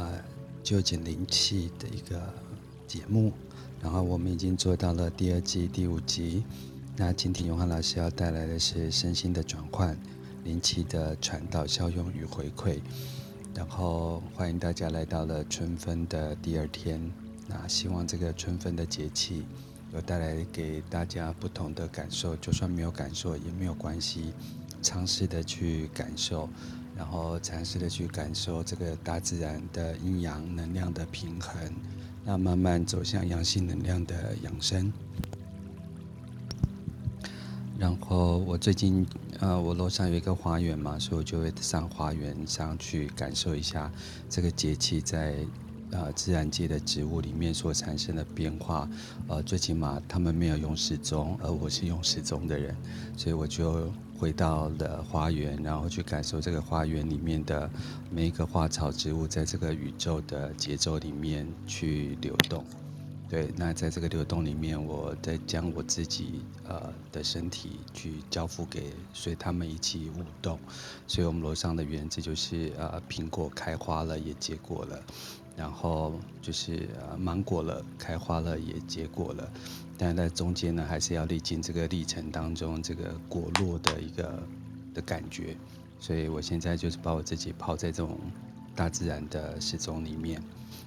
呃究竟灵气的一个节目，然后我们已经做到了第二季第五集。那今天永汉老师要带来的是身心的转换、灵气的传导、效用与回馈。然后欢迎大家来到了春分的第二天。那希望这个春分的节气有带来给大家不同的感受，就算没有感受也没有关系，尝试的去感受，然后尝试的去感受这个大自然的阴阳能量的平衡，那慢慢走向阳性能量的养生。然后我最近，呃，我楼上有一个花园嘛，所以我就会上花园上去感受一下这个节气在，呃，自然界的植物里面所产生的变化。呃，最起码他们没有用时钟，而我是用时钟的人，所以我就回到了花园，然后去感受这个花园里面的每一个花草植物在这个宇宙的节奏里面去流动。对，那在这个流动里面，我在将我自己呃的身体去交付给随他们一起舞动，所以我们楼上的园子就是呃苹果开花了也结果了，然后就是呃芒果了开花了也结果了，但在中间呢还是要历经这个历程当中这个果落的一个的感觉，所以我现在就是把我自己泡在这种大自然的时钟里面。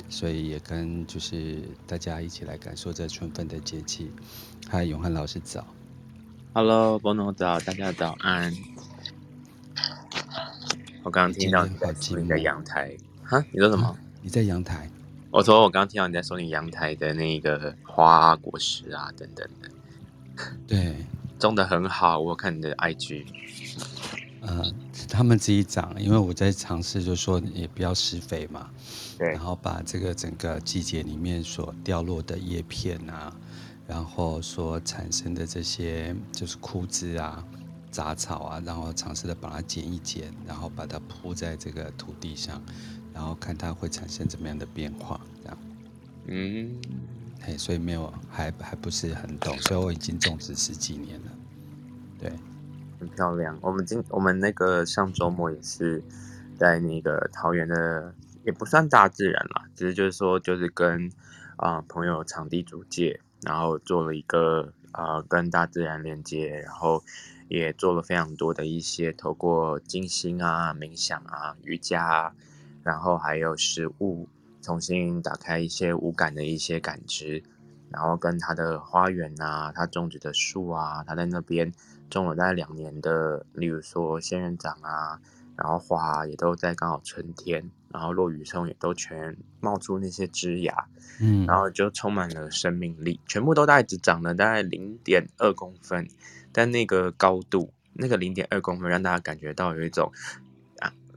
所以也跟就是大家一起来感受这春分的节气。嗨，永汉老师早。Hello，波诺早，大家早安。我刚刚听到你在阳台，哈？你说什么？啊、你在阳台？我说我刚刚听到你在说你阳台的那个花果实啊，等等的。对，种得很好，我看你的 IG。呃，他们自己长，因为我在尝试，就是说也不要施肥嘛。对。然后把这个整个季节里面所掉落的叶片啊，然后所产生的这些就是枯枝啊、杂草啊，然后尝试的把它剪一剪，然后把它铺在这个土地上，然后看它会产生怎么样的变化，这样。嗯。嘿，所以没有，还还不是很懂，所以我已经种植十几年了。对。很漂亮。我们今我们那个上周末也是在那个桃园的，也不算大自然啦，只是就是说就是跟啊、呃、朋友场地租借，然后做了一个啊、呃、跟大自然连接，然后也做了非常多的一些透过静心啊、冥想啊、瑜伽啊，然后还有食物，重新打开一些五感的一些感知，然后跟他的花园啊，他种植的树啊，他在那边。种了大概两年的，例如说仙人掌啊，然后花也都在刚好春天，然后落雨松也都全冒出那些枝芽，嗯，然后就充满了生命力，全部都大概只长了大概零点二公分，但那个高度，那个零点二公分让大家感觉到有一种啊，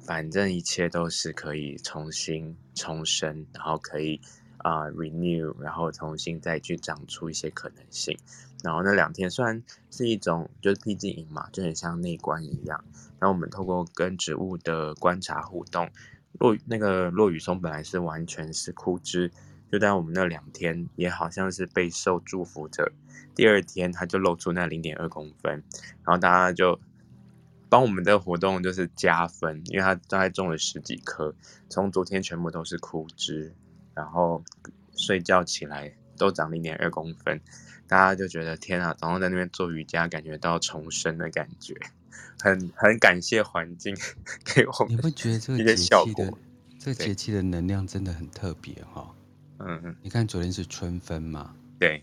反正一切都是可以重新重生，然后可以啊、renew，然后重新再去长出一些可能性。然后那两天虽然是一种就是僻静营嘛，就很像内观一样。然后我们透过跟植物的观察互动，落那个落雨松本来是完全是枯枝，就在我们那两天也好像是备受祝福着。第二天它就露出那零点二公分，然后大家就帮我们的活动就是加分，因为他大概种了十几棵，从昨天全部都是枯枝，然后睡觉起来都长零点二公分。大家就觉得天啊，早上在那边做瑜伽，感觉到重生的感觉，很很感谢环境 给我们。你会觉得这个节气的这个节气的能量真的很特别哈？嗯嗯，你看昨天是春分嘛？对。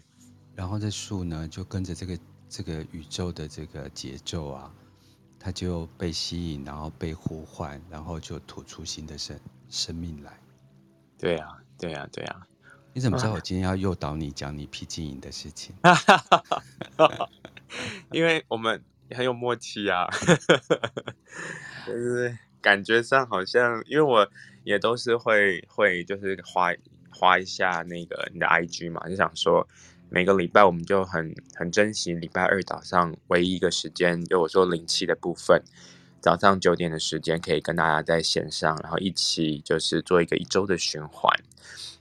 然后这树呢，就跟着这个这个宇宙的这个节奏啊，它就被吸引，然后被呼唤，然后就吐出新的生生命来。对啊，对啊，对啊。你怎么知道我今天要诱导你讲你僻静营的事情？因为我们很有默契啊，就是感觉上好像，因为我也都是会会就是花花一下那个你的 IG 嘛，就想说每个礼拜我们就很很珍惜礼拜二早上唯一一个时间，就我说灵气的部分，早上九点的时间可以跟大家在线上，然后一起就是做一个一周的循环。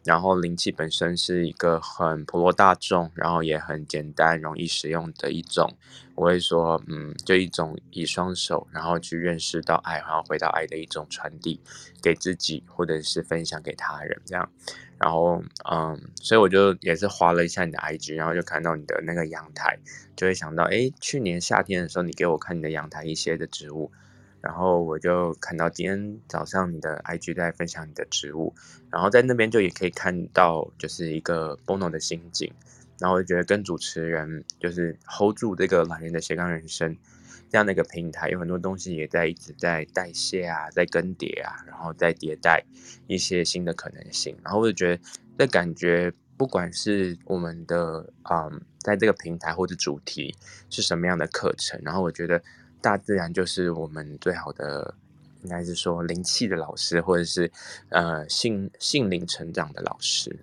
然后灵气本身是一个很普罗大众，然后也很简单、容易使用的一种我会说，嗯，就一种以双手，然后去认识到爱，然后回到爱的一种传递给自己，或者是分享给他人这样。然后，嗯，所以我就也是滑了一下你的 IG，然后就看到你的那个阳台，就会想到，诶，去年夏天的时候，你给我看你的阳台一些的植物，然后我就看到今天早上你的 IG 在分享你的植物，然后在那边就也可以看到，就是一个 Bono 的心境。然后我就觉得跟主持人就是 hold 住这个懒人的斜杠人生这样的一个平台，有很多东西也在一直在代谢啊，在更迭啊，然后在迭代一些新的可能性。然后我就觉得这感觉，不管是我们的嗯，在这个平台或者主题是什么样的课程，然后我觉得大自然就是我们最好的，应该是说灵气的老师，或者是呃性性灵成长的老师。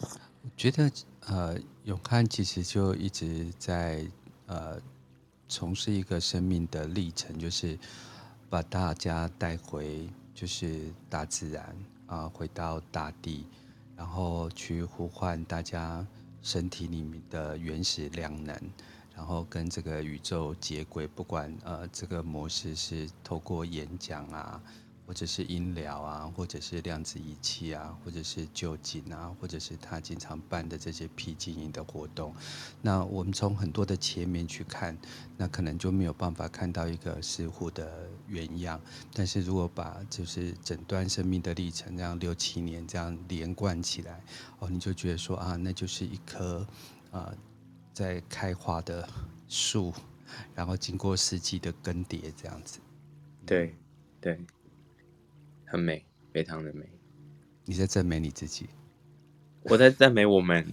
我觉得。呃，永汉其实就一直在呃从事一个生命的历程，就是把大家带回就是大自然啊、回到大地，然后去呼唤大家身体里面的原始量能，然后跟这个宇宙接轨。不管呃这个模式是透过演讲啊。或者是音疗啊，或者是量子仪器啊，或者是臼井啊，或者是他经常办的这些僻静音的活动。那我们从很多的切面去看，那可能就没有办法看到一个似乎的原样。但是如果把就是整段生命的历程这样六七年这样连贯起来，哦，你就觉得说啊，那就是一颗啊、在开花的树，然后经过四季的更迭这样子。对，对。很美，非常的美。你在赞美你自己，我在赞美我们。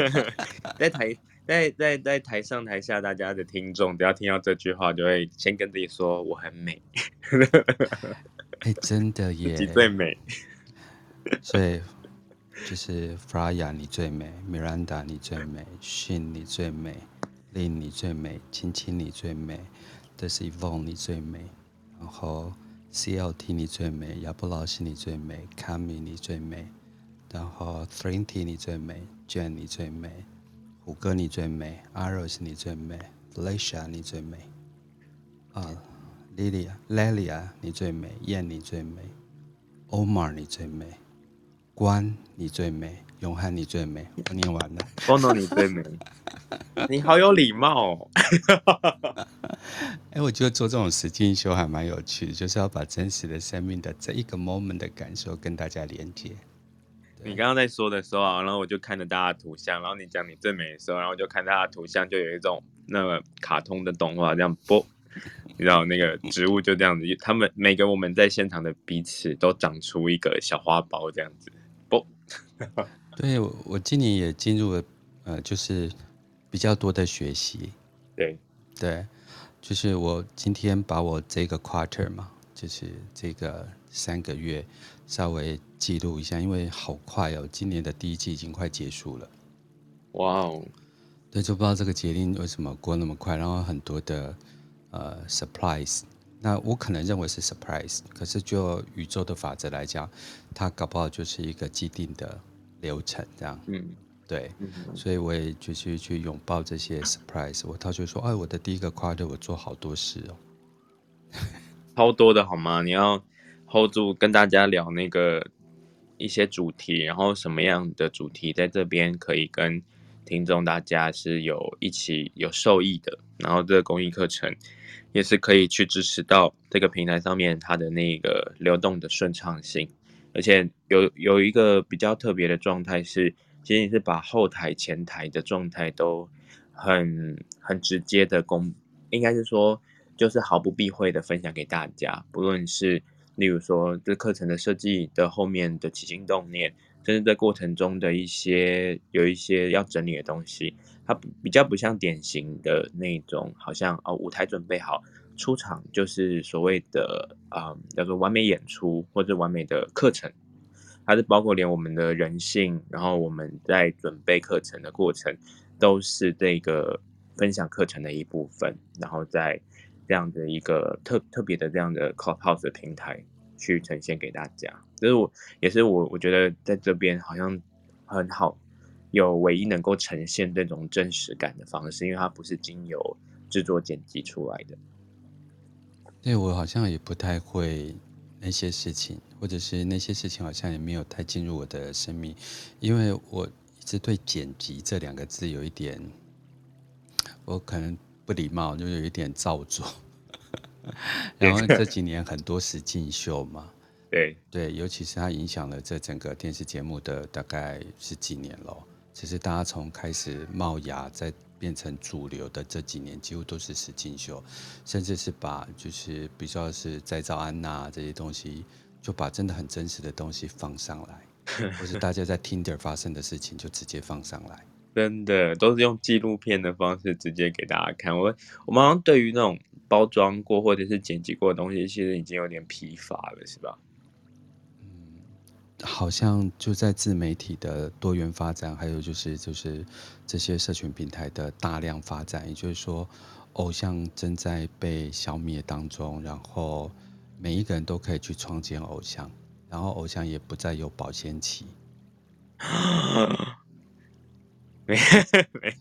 在台在在在台上台下，大家的听众只要听到这句话，就会先跟自己说我很美。哎、欸，真的耶，自己最美。所以就是 Fraya 你最美，Miranda 你最美，Shin 你最美，Lin 你最美，亲亲你最美，这是 Yvonne 你最美，然后。CLT 你最美，亚布老师你最美，Kami 你最美，然后 Thrinty 你最美，Jane 你最美，虎哥你最美，Aros 你最美，Felicia 你最美，啊，Lilia，Lelia 你最美，燕你最美，Omar 你最美，关你最美。永汉，你最美。我念完了。Bono，你最美。你好有礼貌哦。哎，我觉得做这种实境秀还蛮有趣的，就是要把真实的生命的这一个 moment 的感受跟大家连接。你刚刚在说的时候啊，然后我就看着大家图像，然后你讲你最美的时候，然后就看大家图像，就有一种那个卡通的动画这样播，你知道那个植物就这样子，他们每个我们在现场的彼此都长出一个小花苞这样子，不。对，我今年也进入了，呃，就是比较多的学习。对，对，就是我今天把我这个 quarter 嘛，就是这个三个月稍微记录一下，因为好快哦，今年的第一季已经快结束了。哇哦，对，就不知道这个节令为什么过那么快，然后很多的呃 surprise，那我可能认为是 surprise，可是就宇宙的法则来讲，它搞不好就是一个既定的。流程这样，嗯，对，嗯、所以我也就是去拥抱这些 surprise。我他就说，哎，我的第一个 quarter 我做好多事哦，超多的好吗？你要 hold 住跟大家聊那个一些主题，然后什么样的主题在这边可以跟听众大家是有一起有受益的，然后这个公益课程也是可以去支持到这个平台上面它的那个流动的顺畅性。而且有有一个比较特别的状态是，其实你是把后台、前台的状态都很很直接的公，应该是说就是毫不避讳的分享给大家。不论是例如说这课程的设计的后面的起心动念，甚至在过程中的一些有一些要整理的东西，它比较不像典型的那种，好像哦舞台准备好。出场就是所谓的啊、嗯，叫做完美演出或者完美的课程，它是包括连我们的人性，然后我们在准备课程的过程，都是这个分享课程的一部分，然后在这样的一个特特别的这样的 Clubhouse 的平台去呈现给大家，就是我也是我我觉得在这边好像很好，有唯一能够呈现这种真实感的方式，因为它不是经由制作剪辑出来的。对，我好像也不太会那些事情，或者是那些事情好像也没有太进入我的生命，因为我一直对“剪辑”这两个字有一点，我可能不礼貌，就有一点造作。然后这几年很多实境秀嘛，对对，尤其是它影响了这整个电视节目的大概十几年了。其实大家从开始冒芽在。变成主流的这几年，几乎都是实境秀，甚至是把就是比较是再造安娜这些东西，就把真的很真实的东西放上来，或是大家在 Tinder 发生的事情就直接放上来，真的都是用纪录片的方式直接给大家看。我我们好像对于那种包装过或者是剪辑过的东西，其实已经有点疲乏了，是吧？嗯好像就在自媒体的多元发展，还有就是就是这些社群平台的大量发展，也就是说，偶像正在被消灭当中，然后每一个人都可以去创建偶像，然后偶像也不再有保鲜期。没没，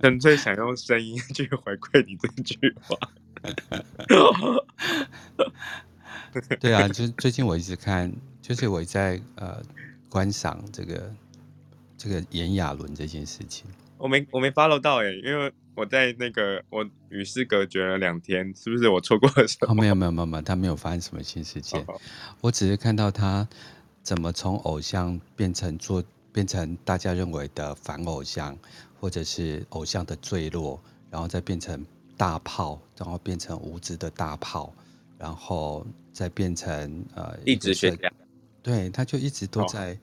纯粹想用声音去回馈你这句话。对啊，就最近我一直看。就是我在呃观赏这个这个炎亚纶这件事情，我没我没 follow 到哎，因为我在那个我与世隔绝了两天，是不是我错过了什么？哦，没有没有没有，他没有发生什么新事件，哦，我只是看到他怎么从偶像变成做变成大家认为的反偶像，或者是偶像的坠落，然后再变成大炮，然后变成无知的大炮，然后再变成呃一直学家。对，他就一直都在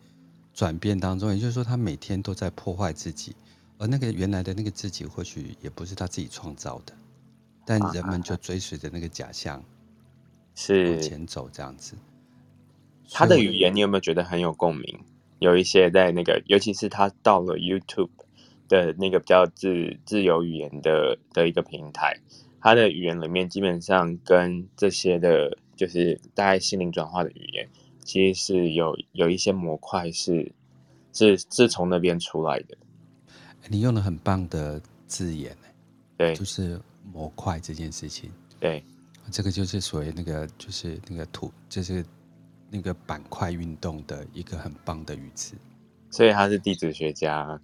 转变当中，也就是说，他每天都在破坏自己，而那个原来的那个自己，或许也不是他自己创造的，但人们就追随着那个假象，是往前走这样子。他的语言，你有没有觉得很有共鸣？有一些在那个，尤其是他到了 YouTube 的那个比较自自由语言的的一个平台，他的语言里面基本上跟这些的，就是大概心灵转化的语言。其实是有有一些模块是是是从那边出来的。你用了很棒的字眼，对，就是模块这件事情。对，这个就是所谓那个就是那个土，就是那个板块运动的一个很棒的语词。所以他是地质学家。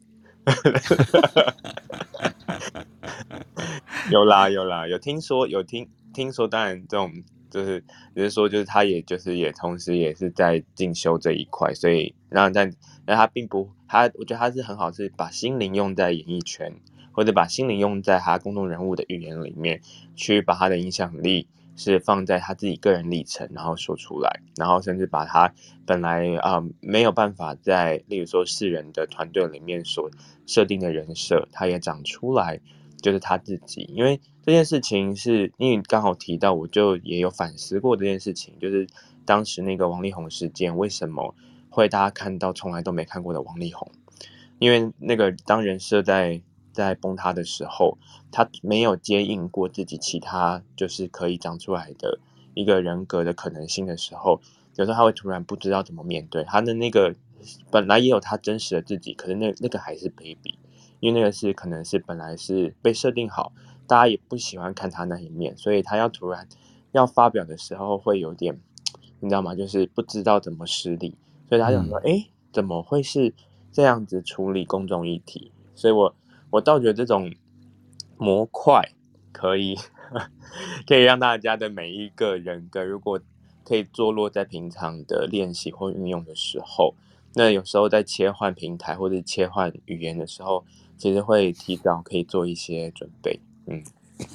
有啦有啦，有听说有听听说，当然这种。就是，就是说，就是他，也就是也同时也是在进修这一块，所以，然后但，但他并不，他我觉得他是很好，是把心灵用在演艺圈，或者把心灵用在他公众人物的语言里面，去把他的影响力是放在他自己个人历程，然后说出来，然后甚至把他本来啊、呃、没有办法在，例如说世人的团队里面所设定的人设，他也长出来。就是他自己，因为这件事情是因为刚好提到，我就也有反思过这件事情，就是当时那个王力宏事件，为什么会大家看到从来都没看过的王力宏？因为那个当人设在在崩塌的时候，他没有接应过自己其他就是可以长出来的一个人格的可能性的时候，有时候他会突然不知道怎么面对他的那个本来也有他真实的自己，可是那那个还是 baby。因为那个是可能是本来是被设定好，大家也不喜欢看他那一面，所以他要突然要发表的时候会有点，你知道吗？就是不知道怎么施力，所以他想说，哎、嗯，怎么会是这样子处理公众议题？所以我我倒觉得这种模块可以 可以让大家的每一个人格，如果可以坐落在平常的练习或运用的时候，那有时候在切换平台或者切换语言的时候。其实会提早可以做一些准备，嗯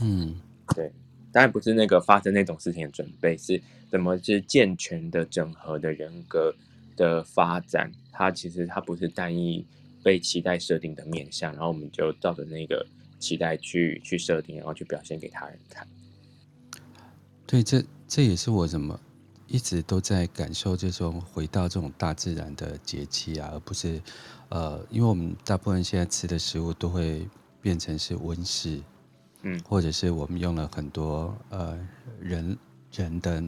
嗯，对，当然不是那个发生那种事情的准备，是怎么是健全的整合的人格的发展。它其实它不是单一被期待设定的面向，然后我们就照着那个期待去去设定，然后去表现给他人看。对，这这也是我怎么一直都在感受这种回到这种大自然的节气啊，而不是。呃，因为我们大部分现在吃的食物都会变成是温室，嗯，或者是我们用了很多呃人人的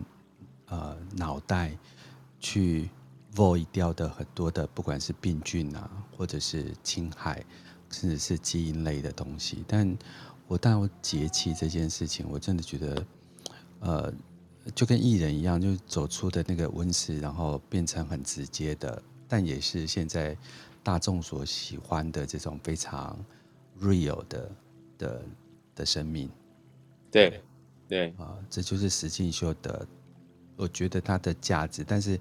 呃脑袋去 avoid 掉的很多的，不管是病菌啊，或者是侵害，甚至是基因类的东西。但我到节气这件事情，我真的觉得，呃，就跟艺人一样，就走出的那个温室，然后变成很直接的，但也是现在大众所喜欢的这种非常 real 的的的生命。对，对啊，这就是实境秀的，我觉得它的价值。但是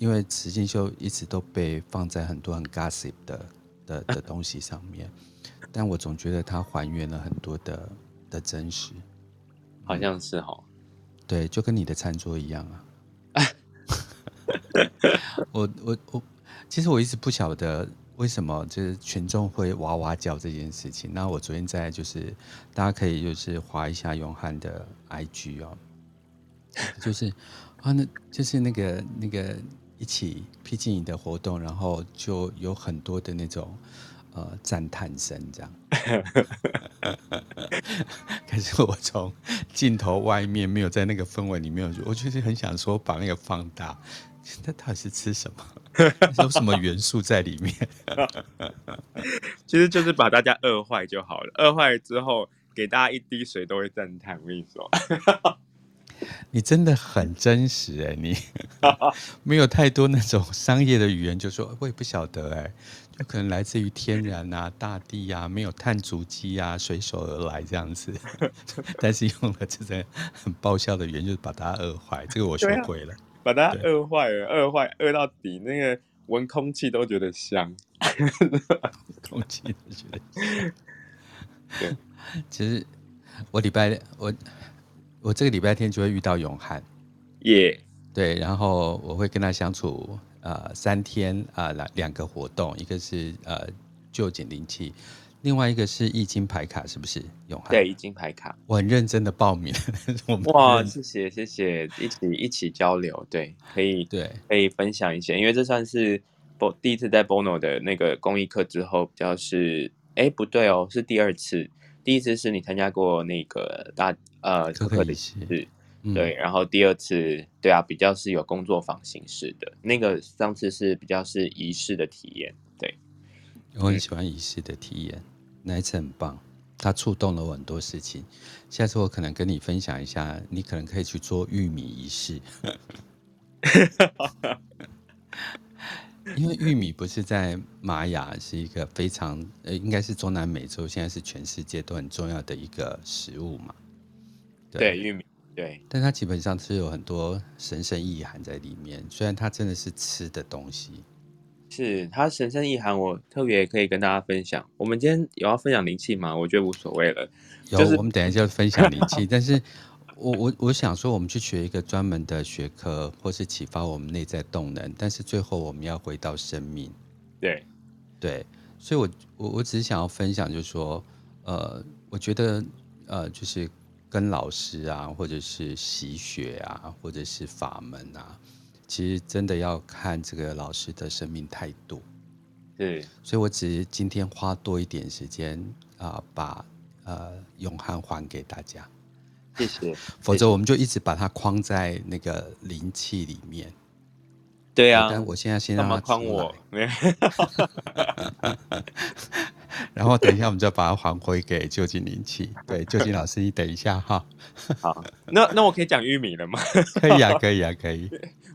因为实境秀一直都被放在很多很 gossip 的的 的东西上面，但我总觉得它还原了很多的的真实，好像是哦，对，就跟你的餐桌一样啊。我我我，其实我一直不晓得。为什么就是群众会哇哇叫这件事情？那我昨天在就是大家可以就是滑一下永汉的 IG 哦，就是啊，那就是那个那个一起僻静影的活动，然后就有很多的那种呃赞叹声这样。可是我从镜头外面没有在那个氛围里面，我就是很想说把那个放大。那到底是吃什么？有什么元素在里面？其实就是把大家饿坏就好了。饿坏了之后，给大家一滴水都会赞叹。我跟你说，你真的很真实哎，你 没有太多那种商业的语言，就说我也不晓得哎，就可能来自于天然啊、大地啊，没有碳足迹啊，随手而来这样子。但是用了这种很爆笑的语言，就是把它饿坏。这个我学会了。把它饿坏了，饿坏饿到底，那个闻空气都觉得香，空气都觉得香。对，其实我礼拜我我这个礼拜天就会遇到永汉，耶、yeah.，对，然后我会跟他相处呃三天啊两两个活动，一个是呃就近灵气。另外一个是易经牌卡，是不是永汉？对，易经牌卡，我很认真的报名。哇，谢谢谢谢，一起一起交流，对，可以对，可以分享一些，因为这算是第一次在 Bono 的那个公益课之后，比较是，哎，不对哦，是第二次，第一次是你参加过那个大呃课课的仪式，对，然后第二次，对啊，比较是有工作坊形式的，那个上次是比较是仪式的体验，对，我很喜欢仪式的体验。那一次很棒，它触动了我很多事情。下次我可能跟你分享一下，你可能可以去做玉米仪式，因为玉米不是在玛雅是一个非常呃，应该是中南美洲，现在是全世界都很重要的一个食物嘛。对，对玉米，对，但它基本上是有很多神圣意涵在里面，虽然它真的是吃的东西。是它神圣意涵，我特别可以跟大家分享。我们今天有要分享灵气吗？我觉得无所谓了。有，就是、我们等一下就分享灵气。但是我我我想说，我们去学一个专门的学科，或是启发我们内在动能。但是最后我们要回到生命。对对，所以我我我只是想要分享，就是说，呃，我觉得呃，就是跟老师啊，或者是习学啊，或者是法门啊。其实真的要看这个老师的生命态度，对，所以我只是今天花多一点时间啊、呃，把呃永汉还给大家，谢谢。否则我们就一直把它框在那个灵气里面。对啊，但我现在先让他框我，然后等一下我们就把它还回给究竟灵气。对，究竟老师，你等一下哈。好，那那我可以讲玉米了吗？可以啊，可以啊，可以。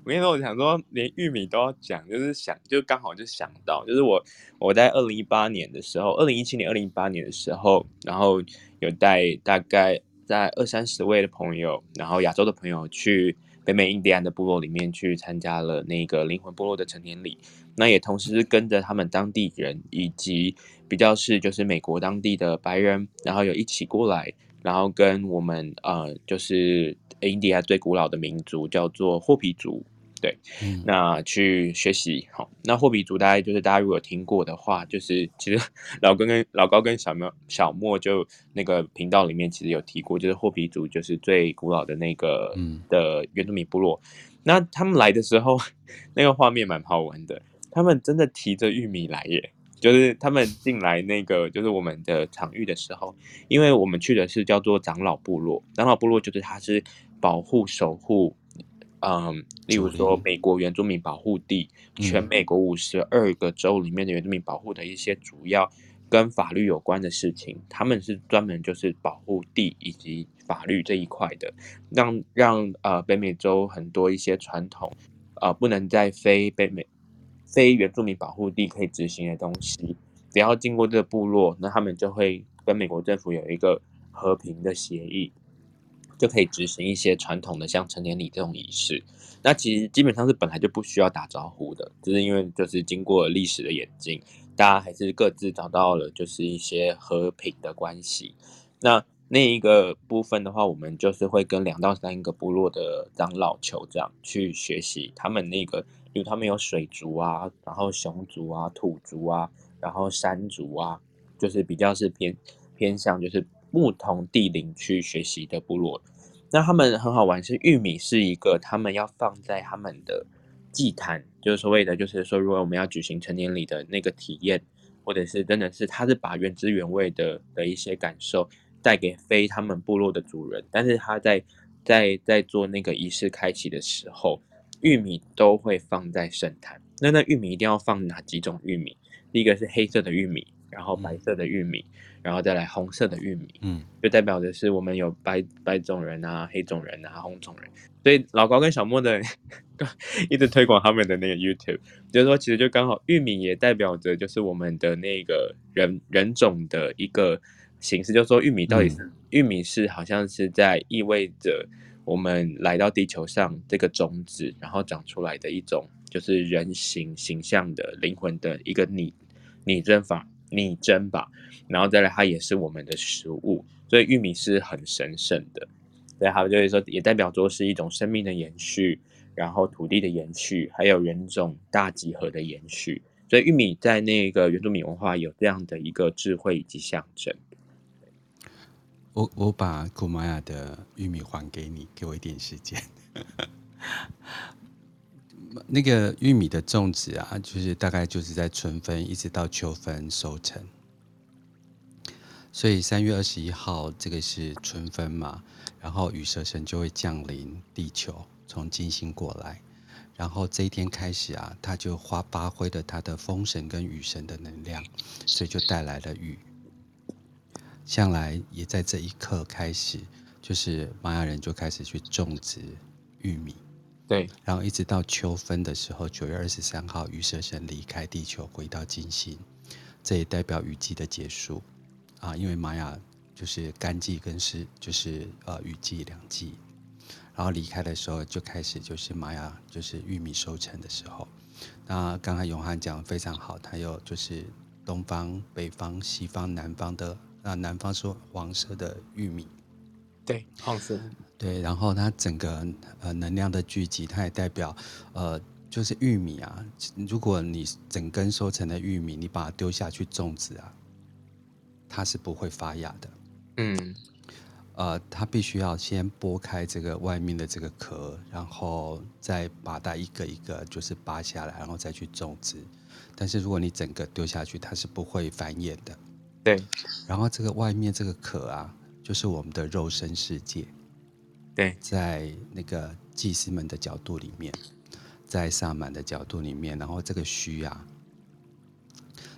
我跟你说，我想说，连玉米都要讲，就是想，就刚好就想到，就是我我在二零一八年的时候，二零一七年、二零一八年的时候，然后有带大概在二三十位的朋友，然后亚洲的朋友去北美印第安的部落里面去参加了那个灵魂部落的成年礼，那也同时跟着他们当地人以及比较是就是美国当地的白人，然后有一起过来，然后跟我们呃就是印第安最古老的民族叫做霍皮族。对，那去学习好。那霍比族大概就是大家如果有听过的话，就是其实 老跟跟老高跟小莫小莫就那个频道里面其实有提过，就是霍比族就是最古老的那个的原住民部落。那他们来的时候，那个画面蛮好玩的。他们真的提着玉米来耶，就是他们进来那个就是我们的场域的时候，因为我们去的是叫做长老部落，长老部落就是他是保护守护。嗯，例如说美国原住民保护地，全美国五十二个州里面的原住民保护的一些主要跟法律有关的事情，他们是专门就是保护地以及法律这一块的，让让呃北美洲很多一些传统呃不能在非北美非原住民保护地可以执行的东西，只要经过这个部落，那他们就会跟美国政府有一个和平的协议。就可以执行一些传统的像成年礼这种仪式，那其实基本上是本来就不需要打招呼的，只是因为就是经过历史的演进，大家还是各自找到了就是一些和平的关系。那那一个部分的话，我们就是会跟两到三个部落的长老酋长去学习他们那个，因为他们有水族啊，然后熊族啊、土族啊，然后山族啊，就是比较是偏偏向就是。不同地灵去学习的部落，那他们很好玩，是玉米是一个他们要放在他们的祭坛，就是所谓的，就是说，如果我们要举行成年礼的那个体验，或者是真的是他是把原汁原味的的一些感受带给非他们部落的主人，但是他在在在做那个仪式开启的时候，玉米都会放在圣坛。那那玉米一定要放哪几种玉米？第一个是黑色的玉米，然后白色的玉米。嗯然后再来红色的玉米，嗯，就代表的是我们有白白种人啊、黑种人啊、红种人。所以老高跟小莫的 一直推广他们的那个 YouTube，就是说其实就刚好玉米也代表着就是我们的那个人人种的一个形式，就是说玉米到底是、嗯、玉米是好像是在意味着我们来到地球上这个种子，然后长出来的一种就是人形形象的灵魂的一个拟拟真法。拟真吧，然后再来，它也是我们的食物，所以玉米是很神圣的。对，还有就是说，也代表着是一种生命的延续，然后土地的延续，还有人种大集合的延续。所以玉米在那个原住民文化有这样的一个智慧以及象征。我我把古玛雅的玉米还给你，给我一点时间。那个玉米的种植啊，就是大概就是在春分一直到秋分收成，所以三月二十一号这个是春分嘛，然后羽蛇神就会降临地球，从金星过来，然后这一天开始啊，他就发发挥了他的风神跟雨神的能量，所以就带来了雨。向来也在这一刻开始，就是玛雅人就开始去种植玉米。对，然后一直到秋分的时候，九月二十三号，羽蛇神离开地球，回到金星，这也代表雨季的结束啊。因为玛雅就是干季跟湿，就是呃雨季两季。然后离开的时候，就开始就是玛雅就是玉米收成的时候。那刚才永汉讲的非常好，他有就是东方、北方、西方、南方的，那南方是黄色的玉米。对，黄色。对，然后它整个呃能量的聚集，它也代表呃就是玉米啊。如果你整根收成的玉米，你把它丢下去种植啊，它是不会发芽的。嗯，呃，它必须要先剥开这个外面的这个壳，然后再把它一个一个就是拔下来，然后再去种植。但是如果你整个丢下去，它是不会繁衍的。对，然后这个外面这个壳啊，就是我们的肉身世界。对，在那个祭司们的角度里面，在萨满的角度里面，然后这个虚啊，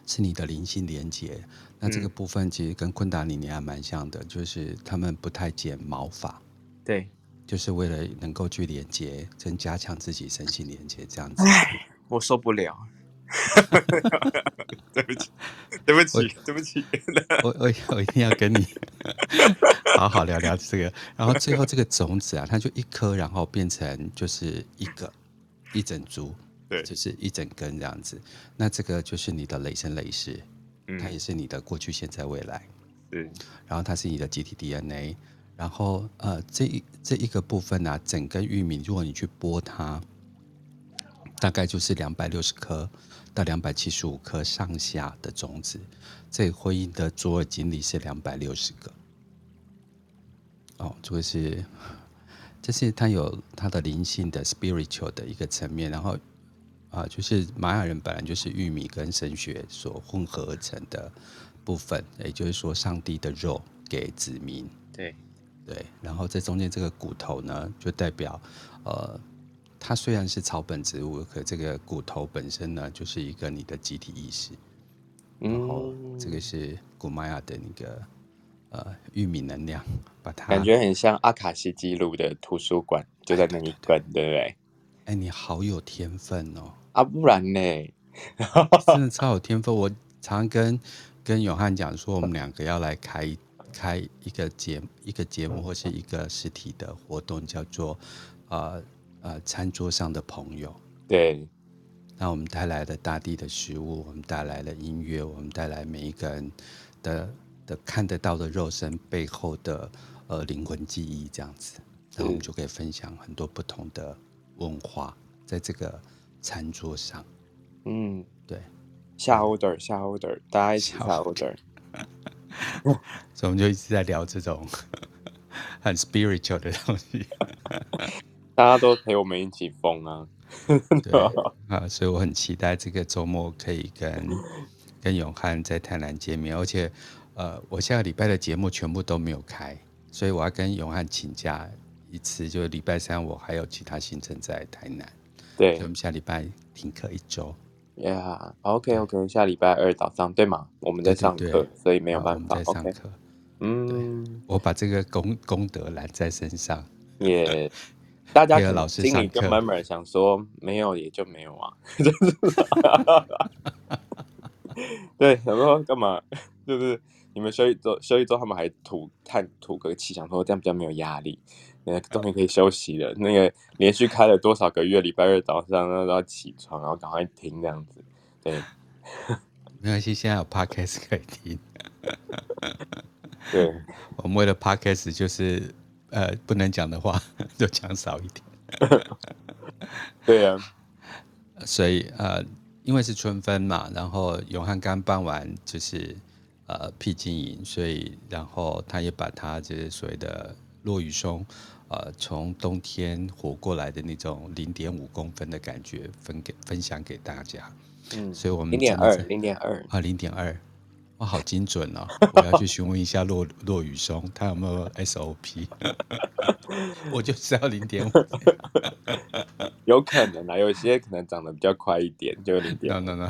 是你的灵性连接。那这个部分其实跟昆达里尼还蛮像的，就是他们不太剪毛发，对，就是为了能够去连接，跟加强自己身心连接这样子。我受不了，对不起，对不起，对不起，我 我我一定要跟你。好好聊聊这个，然后最后这个种子啊，它就一颗，然后变成就是一个一整株，对，就是一整根这样子。那这个就是你的累生累世，嗯，它也是你的过去、现在、未来，对。然后它是你的集体 DNA，然后呃，这一这一个部分呢，啊，整根玉米，如果你去剥它，大概就是两百六十颗到两百七十五颗上下的种子。这个婚姻的左耳经历是两百六十个。哦，这个是，这是它有它的灵性的 spiritual 的一个层面，然后啊、呃，就是玛雅人本来就是玉米跟神学所混合而成的部分，也就是说，上帝的肉给子民，对，对，然后在中间这个骨头呢，就代表呃，它虽然是草本植物，可这个骨头本身呢，就是一个你的集体意识。然后这个是古玛雅的那个呃玉米能量，把它感觉很像阿卡西记录的图书馆，就在那一本，对不对？哎，你好有天分哦！啊，不然呢？真的超有天分。我常跟跟永汉讲说，我们两个要来开开一个节一个节目，或是一个实体的活动，叫做呃呃餐桌上的朋友。对。那我们带来了大地的食物，我们带来了音乐，我们带来每一个人的的看得到的肉身背后的呃灵魂记忆，这样子，那我们就可以分享很多不同的文化，在这个餐桌上。嗯，对，下 order 下 order，大家一起下 order。所以我们就一直在聊这种 很 spiritual 的东西，大家都陪我们一起疯啊！对 啊，所以我很期待这个周末可以跟 跟永汉在台南见面，而且呃，我下个礼拜的节目全部都没有开，所以我要跟永汉请假一次，就是礼拜三我还有其他行程在台南，对，所以我们下礼拜停课一周。Yeah, OK OK，下礼拜二早上对吗？我们在上课，所以没有办法。我们在上课.嗯，我把这个功功德揽在身上，也。大家心里就慢慢想说，没有也就没有啊，对，想说干嘛？就是你们休一周，休一周，他们还吐叹吐个气，想说这样比较没有压力，那终于可以休息了。那个连续开了多少个月，礼拜二早上然后都要起床，然后赶快听这样子。对，没关系，现在有 podcast 可以听。对，我们为了 podcast 就是。呃，不能讲的话 就讲少一点。对呀、啊，所以呃，因为是春分嘛，然后永汉刚办完就是呃辟静营，所以然后他也把他就是所谓的落雨松，呃，从冬天活过来的那种零点五公分的感觉分给分享给大家。嗯，所以我们零点二，零点二啊，零点二。哇，好精准哦！我要去询问一下骆骆雨松，他有没有 SOP？我就知道零点五，有可能啊，有些可能长得比较快一点，就零点。No No No，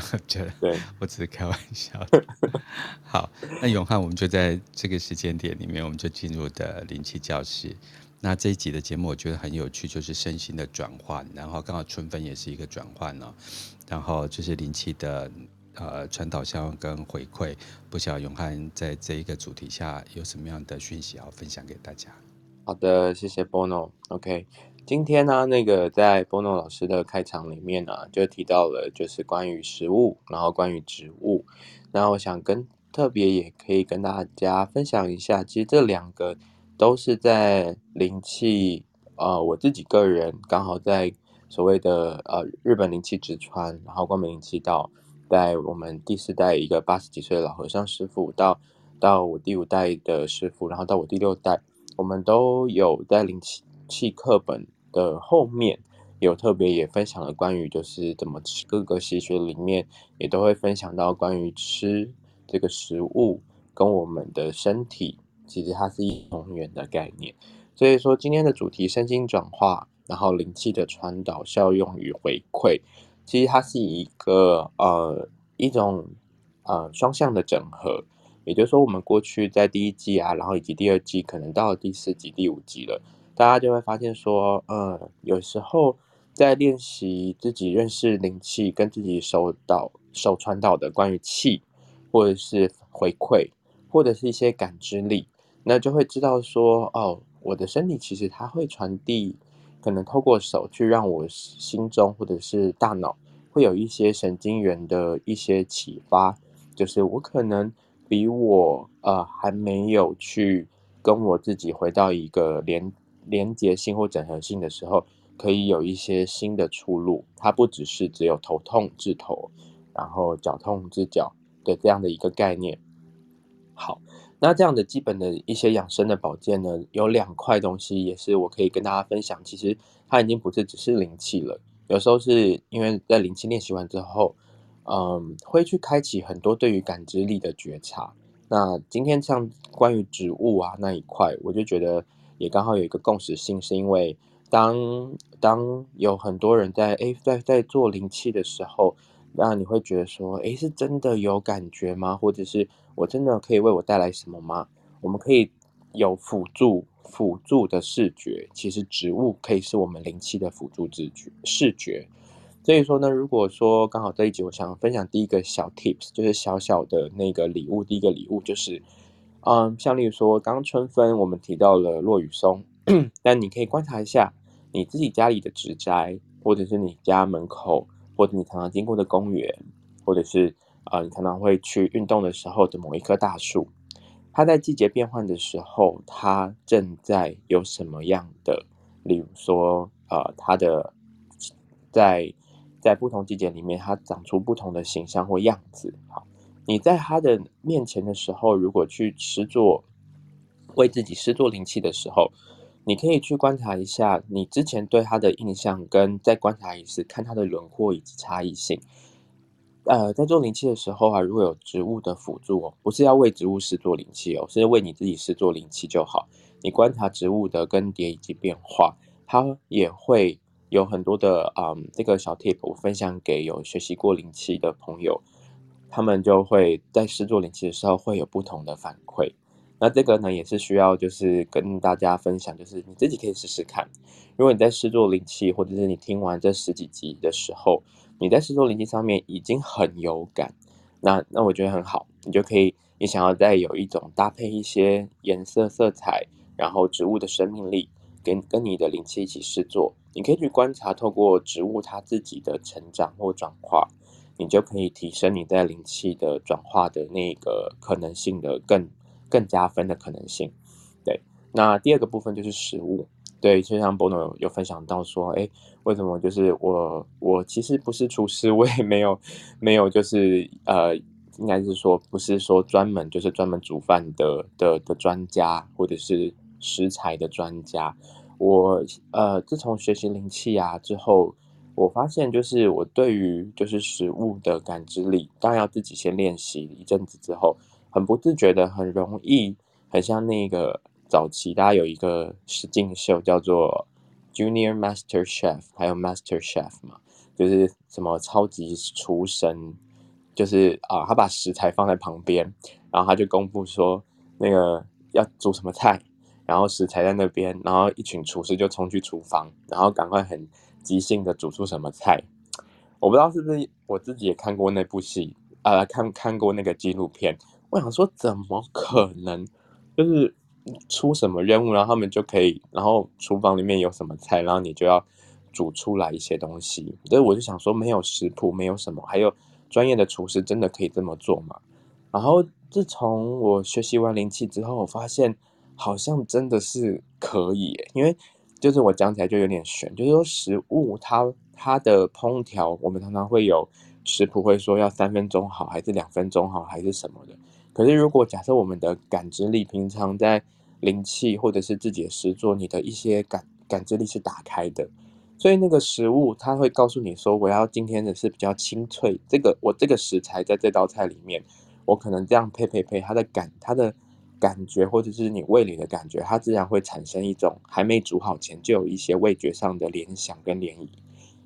对，我只是开玩笑的。好，那永汉，我们就在这个时间点里面，我们就进入的灵气教室。那这一集的节目我觉得很有趣，就是身心的转换，然后刚好春分也是一个转换哦，然后就是灵气的。呃，传导效跟回馈，不晓得永汉在这一个主题下有什么样的讯息要分享给大家？好的，谢谢 Bono。OK，今天呢，那个在 Bono 老师的开场里面呢，就提到了就是关于食物，然后关于植物。那我想跟特别也可以跟大家分享一下，其实这两个都是在灵气，呃，我自己个人刚好在所谓的呃日本灵气直传，然后光明灵气道。在我们第四代一个八十几岁的老和尚师傅，到到我第五代的师傅，然后到我第六代，我们都有在灵气课本的后面有特别也分享了关于就是怎么吃，各个习学里面也都会分享到关于吃这个食物跟我们的身体，其实它是一同源的概念。所以说今天的主题身心转化，然后灵气的传导效用与回馈。其实它是一个呃一种呃双向的整合，也就是说，我们过去在第一季啊，然后以及第二季，可能到了第四集、第五集了，大家就会发现说，呃，有时候在练习自己认识灵气，跟自己收到、受传导的关于气，或者是回馈，或者是一些感知力，那就会知道说，哦，我的身体其实它会传递。可能透过手去让我心中或者是大脑会有一些神经元的一些启发，就是我可能比我呃还没有去跟我自己回到一个连连结性或整合性的时候，可以有一些新的出路。它不只是只有头痛治头，然后脚痛治脚的这样的一个概念。好。那这样的基本的一些养生的保健呢，有两块东西也是我可以跟大家分享。其实它已经不是只是灵气了，有时候是因为在灵气练习完之后，嗯，会去开启很多对于感知力的觉察。那今天像关于植物啊那一块，我就觉得也刚好有一个共识性，是因为当当有很多人在诶在在做灵气的时候，那你会觉得说，诶是真的有感觉吗？或者是我真的可以为我带来什么吗？我们可以有辅助辅助的视觉，其实植物可以是我们灵气的辅助视觉视觉。所以说呢，如果说刚好这一集，我想分享第一个小 tips，就是小小的那个礼物。第一个礼物就是，嗯，像例如说，刚春分我们提到了落羽松，但你可以观察一下你自己家里的植栽，或者是你家门口，或者你常常经过的公园，或者是、呃，你常常会去运动的时候的某一棵大树，它在季节变换的时候，它正在有什么样的，例如说，呃，它的在。在不同季节里面，它长出不同的形象或样子。好，你在它的面前的时候，如果去施作，为自己施作灵气的时候，你可以去观察一下你之前对它的印象，跟再观察一次，看它的轮廓以及差异性。呃，在做灵气的时候啊，如果有植物的辅助哦，不是要为植物施做灵气哦，是为你自己施做灵气就好。你观察植物的更迭以及变化，它也会。有很多的嗯，这个小 tip 我分享给有学习过灵气的朋友，他们就会在施作灵气的时候会有不同的反馈。那这个呢，也是需要就是跟大家分享，就是你自己可以试试看。如果你在试做灵气，或者是你听完这十几集的时候，你在施作灵气上面已经很有感，那那我觉得很好，你就可以，你想要再有一种搭配一些颜色、色彩，然后植物的生命力。跟跟你的灵气一起施作，你可以去观察，透过植物它自己的成长或转化，你就可以提升你在灵气的转化的那个可能性的更更加分的可能性。对，那第二个部分就是食物。对，就像 Bono 有，有分享到说，哎，为什么就是我我其实不是厨师，我也没有没有就是呃，应该是说不是说专门就是专门煮饭的的的专家，或者是食材的专家。我呃，自从学习灵气啊之后，我发现就是我对于就是食物的感知力，当然要自己先练习一阵子之后，很不自觉的，很容易，很像那个早期大家有一个实境秀叫做 Junior Master Chef，还有 Master Chef 嘛，就是什么超级厨神，就是啊，他把食材放在旁边，然后他就公布说那个要煮什么菜。然后食材在那边，然后一群厨师就冲去厨房，然后赶快很即兴的煮出什么菜。我不知道是不是我自己也看过那部戏，呃，看看过那个纪录片。我想说，怎么可能？就是出什么任务，然后他们就可以，然后厨房里面有什么菜，然后你就要煮出来一些东西。所以我就想说，没有食谱，没有什么，还有专业的厨师真的可以这么做吗？然后自从我学习完灵气之后，我发现。好像真的是可以，因为就是我讲起来就有点悬，就是说食物它它的烹调，我们常常会有食谱会说要三分钟好，还是两分钟好，还是什么的。可是如果假设我们的感知力平常在灵气或者是自己的诗作，你的一些感感知力是打开的，所以那个食物它会告诉你说，我要今天的是比较清脆，这个我这个食材在这道菜里面，我可能这样配配配，它的感它的。感觉或者是你胃里的感觉，它自然会产生一种还没煮好前就有一些味觉上的联想跟涟漪，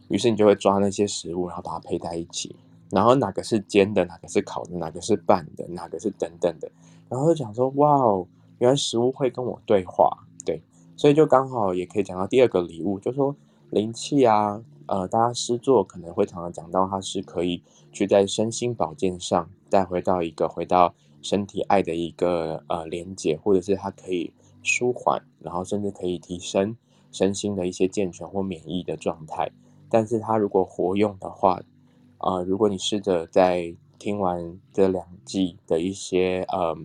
于是你就会抓那些食物，然后把它配在一起，然后哪个是煎的，哪个是烤的，哪个是拌的，哪个是等等的，然后就讲说哇哦，原来食物会跟我对话，对，所以就刚好也可以讲到第二个礼物，就是说灵气啊，呃，大家施作可能会常常讲到它是可以去在身心保健上带回到一个回到。身体爱的一个呃连接，或者是它可以舒缓，然后甚至可以提升身心的一些健全或免疫的状态。但是它如果活用的话，啊、呃，如果你试着在听完这两季的一些呃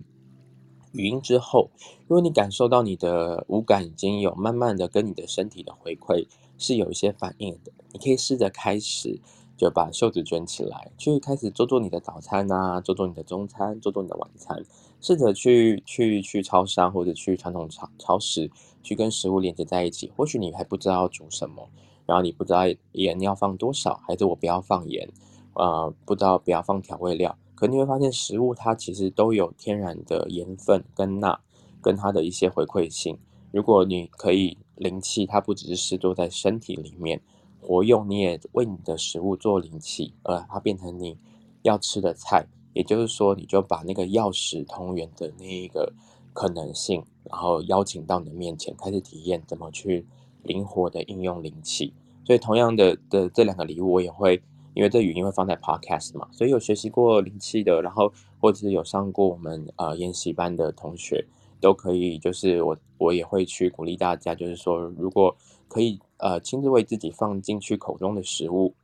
语音之后，如果你感受到你的五感已经有慢慢的跟你的身体的回馈是有一些反应的，你可以试着开始。就把袖子卷起来，去开始做做你的早餐啊，做做你的中餐，做做你的晚餐。试着去去去超商或者去传统超超市，去跟食物连接在一起。或许你还不知道煮什么，然后你不知道盐要放多少，还是我不要放盐，呃，不知道不要放调味料。可你会发现，食物它其实都有天然的盐分跟钠，跟它的一些回馈性。如果你可以灵气它不只是施作在身体里面活用，你也为你的食物做灵气，而它变成你要吃的菜。也就是说，你就把那个药食同源的那一个可能性，然后邀请到你的面前，开始体验怎么去灵活的应用灵气。所以，同样的的这两个礼物，我也会因为这语音会放在 Podcast 嘛，所以有学习过灵气的，然后或者是有上过我们呃研习班的同学，都可以，就是我我也会去鼓励大家，就是说，如果可以呃亲自为自己放进去口中的食物，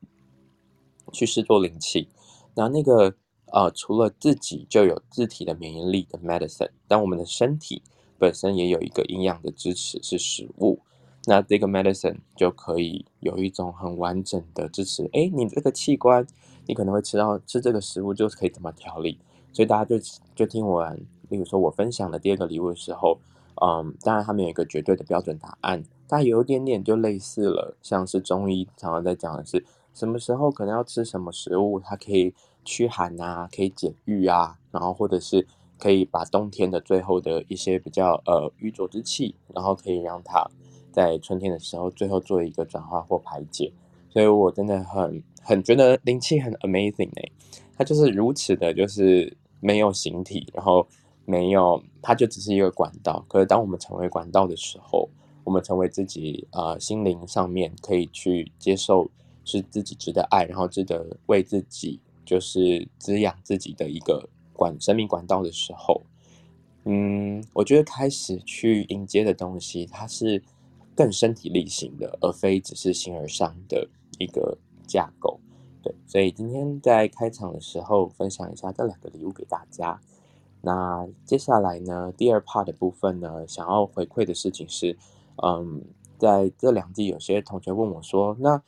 去试做灵气，那那个。呃，除了自己就有自体的免疫力的 medicine，但我们的身体本身也有一个营养的支持是食物，那这个 medicine 就可以有一种很完整的支持。诶，你这个器官，你可能会吃到吃这个食物就是可以怎么调理，所以大家就就听完，例如说我分享的第二个礼物的时候，嗯，当然他们有一个绝对的标准答案，但有一点点就类似了，像是中医常常在讲的是什么时候可能要吃什么食物，它可以。驱寒啊，可以解郁啊，然后或者是可以把冬天的最后的一些比较呃郁浊之气，然后可以让它在春天的时候最后做一个转化或排解。所以我真的很很觉得灵气很 amazing 哎，它就是如此的，就是没有形体，然后没有，它就只是一个管道。可是当我们成为管道的时候，我们成为自己呃心灵上面可以去接受是自己值得爱，然后值得为自己。就是滋养自己的一个管生命管道的时候，嗯，我觉得开始去迎接的东西，它是更身体力行的，而非只是形而上的一个架构。对，所以今天在开场的时候分享一下这两个礼物给大家。那接下来呢，第二 part 的部分呢，想要回馈的事情是，嗯，在这两季有些同学问我说，那。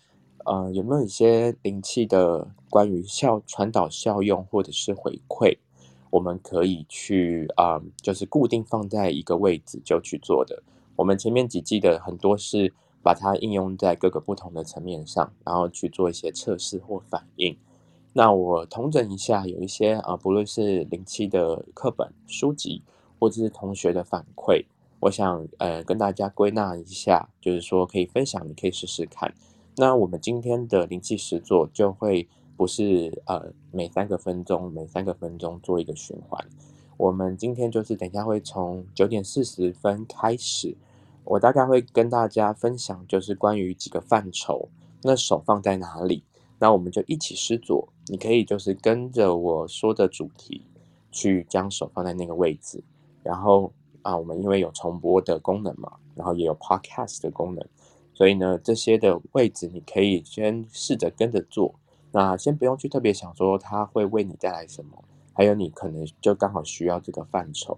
呃，有没有一些灵气的关于效传导效用或者是回馈，我们可以去啊、就是固定放在一个位置就去做的。我们前面几季的很多是把它应用在各个不同的层面上，然后去做一些测试或反应。那我统整一下，有一些啊、不论是零七的课本、书籍，或者是同学的反馈，我想呃跟大家归纳一下，就是说可以分享，你可以试试看。那我们今天的灵气实作就会不是呃每三个分钟每三个分钟做一个循环，我们今天就是等一下会从九点四十分开始，我大概会跟大家分享就是关于几个范畴，那手放在哪里，那我们就一起实作，你可以就是跟着我说的主题去将手放在那个位置，然后啊我们因为有重播的功能嘛，然后也有 podcast 的功能。所以呢，这些的位置你可以先试着跟着做，那先不用去特别想说它会为你带来什么，还有你可能就刚好需要这个范畴，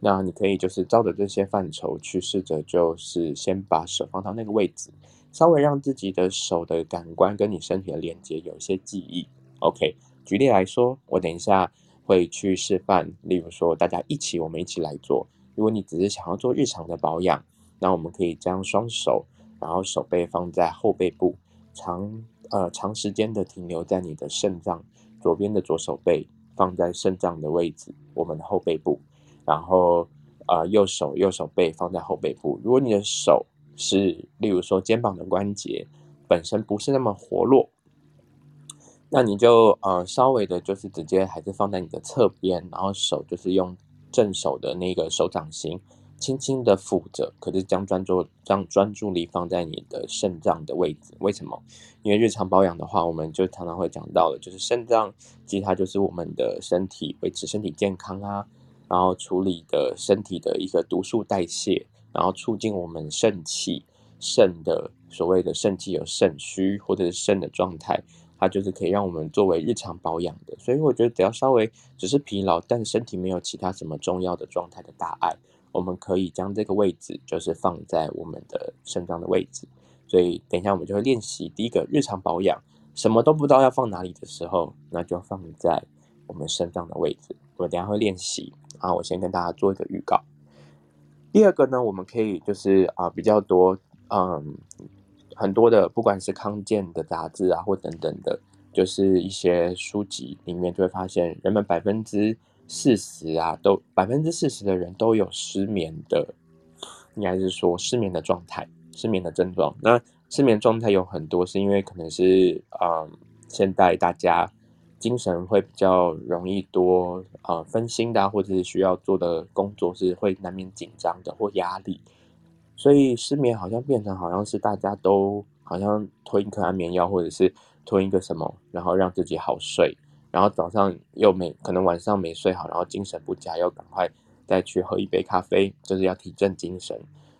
那你可以就是照着这些范畴去试着，就是先把手放到那个位置，稍微让自己的手的感官跟你身体的连接有一些记忆。OK，举例来说，我等一下会去示范，例如说大家一起，我们一起来做。如果你只是想要做日常的保养，那我们可以将双手。然后手背放在后背部，长呃长时间的停留在你的肾脏左边的左手背放在肾脏的位置，我们的后背部。然后呃右手右手背放在后背部。如果你的手是例如说肩膀的关节本身不是那么活络，那你就呃稍微的就是直接还是放在你的侧边，然后手就是用正手的那个手掌心。轻轻的抚着，可是将专注将专注力放在你的肾脏的位置。为什么？因为日常保养的话，我们就常常会讲到的，就是肾脏其实它就是我们的身体维持身体健康啊，然后处理的身体的一个毒素代谢，然后促进我们肾气肾的所谓的肾气有肾虚或者是肾的状态，它就是可以让我们作为日常保养的。所以我觉得只要稍微只是疲劳，但身体没有其他什么重要的状态的大碍。我们可以将这个位置，就是放在我们的肾脏的位置，所以等一下我们就会练习第一个日常保养，什么都不知道要放哪里的时候，那就放在我们肾脏的位置。我等下会练习，啊，我先跟大家做一个预告。第二个呢，我们可以就是啊比较多，嗯，很多的不管是康健的杂志啊，或等等的，就是一些书籍里面就会发现，人们百分之四十啊，都百分之四十的人都有失眠的，应该是说失眠的状态。失眠的症状。那失眠状态有很多，是因为可能是嗯，现代大家精神会比较容易多呃分心的，或者是需要做的工作是会难免紧张的或压力，所以失眠好像变成好像是大家都好像吞一颗安眠药，或者是吞一个什么，然后让自己好睡。然后早上又没可能晚上没睡好，然后精神不佳，要赶快再去喝一杯咖啡，就是要提振精神。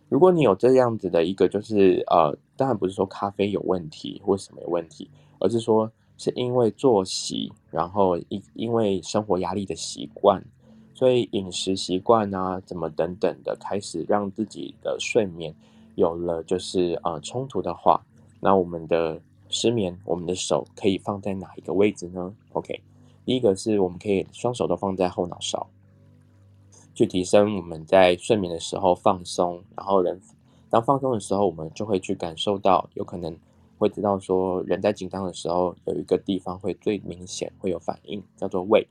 如果你有这样子的一个，就是呃，当然不是说咖啡有问题或什么有问题，而是说是因为作息，然后因因为生活压力的习惯，所以饮食习惯啊，怎么等等的，开始让自己的睡眠有了就是呃冲突的话，那我们的。失眠，我们的手可以放在哪一个位置呢？OK，第一个是我们可以双手都放在后脑勺，去提升我们在睡眠的时候放松。然后人当放松的时候，我们就会去感受到，有可能会知道说，人在紧张的时候有一个地方会最明显会有反应，叫做胃，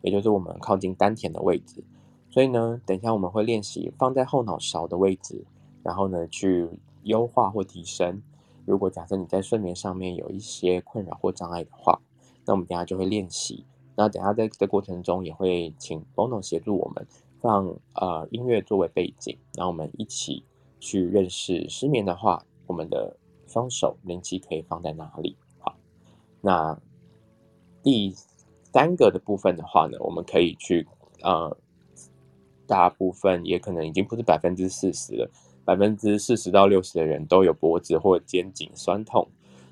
也就是我们靠近丹田的位置。所以呢，等一下我们会练习放在后脑勺的位置，然后呢去优化或提升。如果假设你在睡眠上面有一些困扰或障碍的话，那我们等下就会练习。那等下在这过程中也会请 Bono 协助我们放呃音乐作为背景，让我们一起去认识失眠的话，我们的双手灵气可以放在哪里？好，那第三个的部分的话呢，我们可以去呃，大部分也可能已经不是百分之四十了。百分之四十到六十的人都有脖子或肩颈酸痛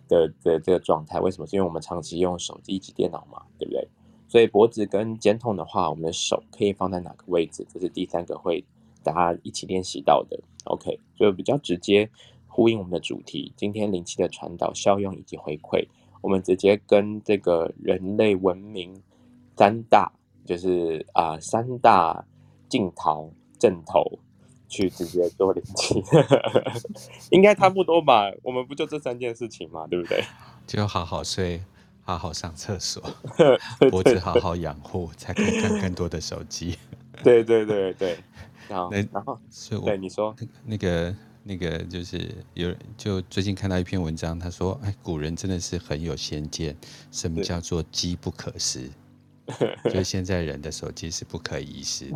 的的这个状态，为什么？是因为我们长期用手机以及电脑嘛，对不对？所以脖子跟肩痛的话，我们的手可以放在哪个位置？这是第三个会大家一起练习到的。OK，就比较直接呼应我们的主题，今天灵气的传导、效用以及回馈，我们直接跟这个人类文明三大，就是啊、呃、三大镜头阵头。去直接做灵气，应该差不多吧？我们不就这三件事情嘛，对不对？就好好睡，好好上厕所，脖子好好养护，才可以看更多的手机。对对对对，然后然后对你说那个那个就是有就最近看到一篇文章，他说哎，古人真的是很有先见，什么叫做机不可失？就现在人的手机是不可一世，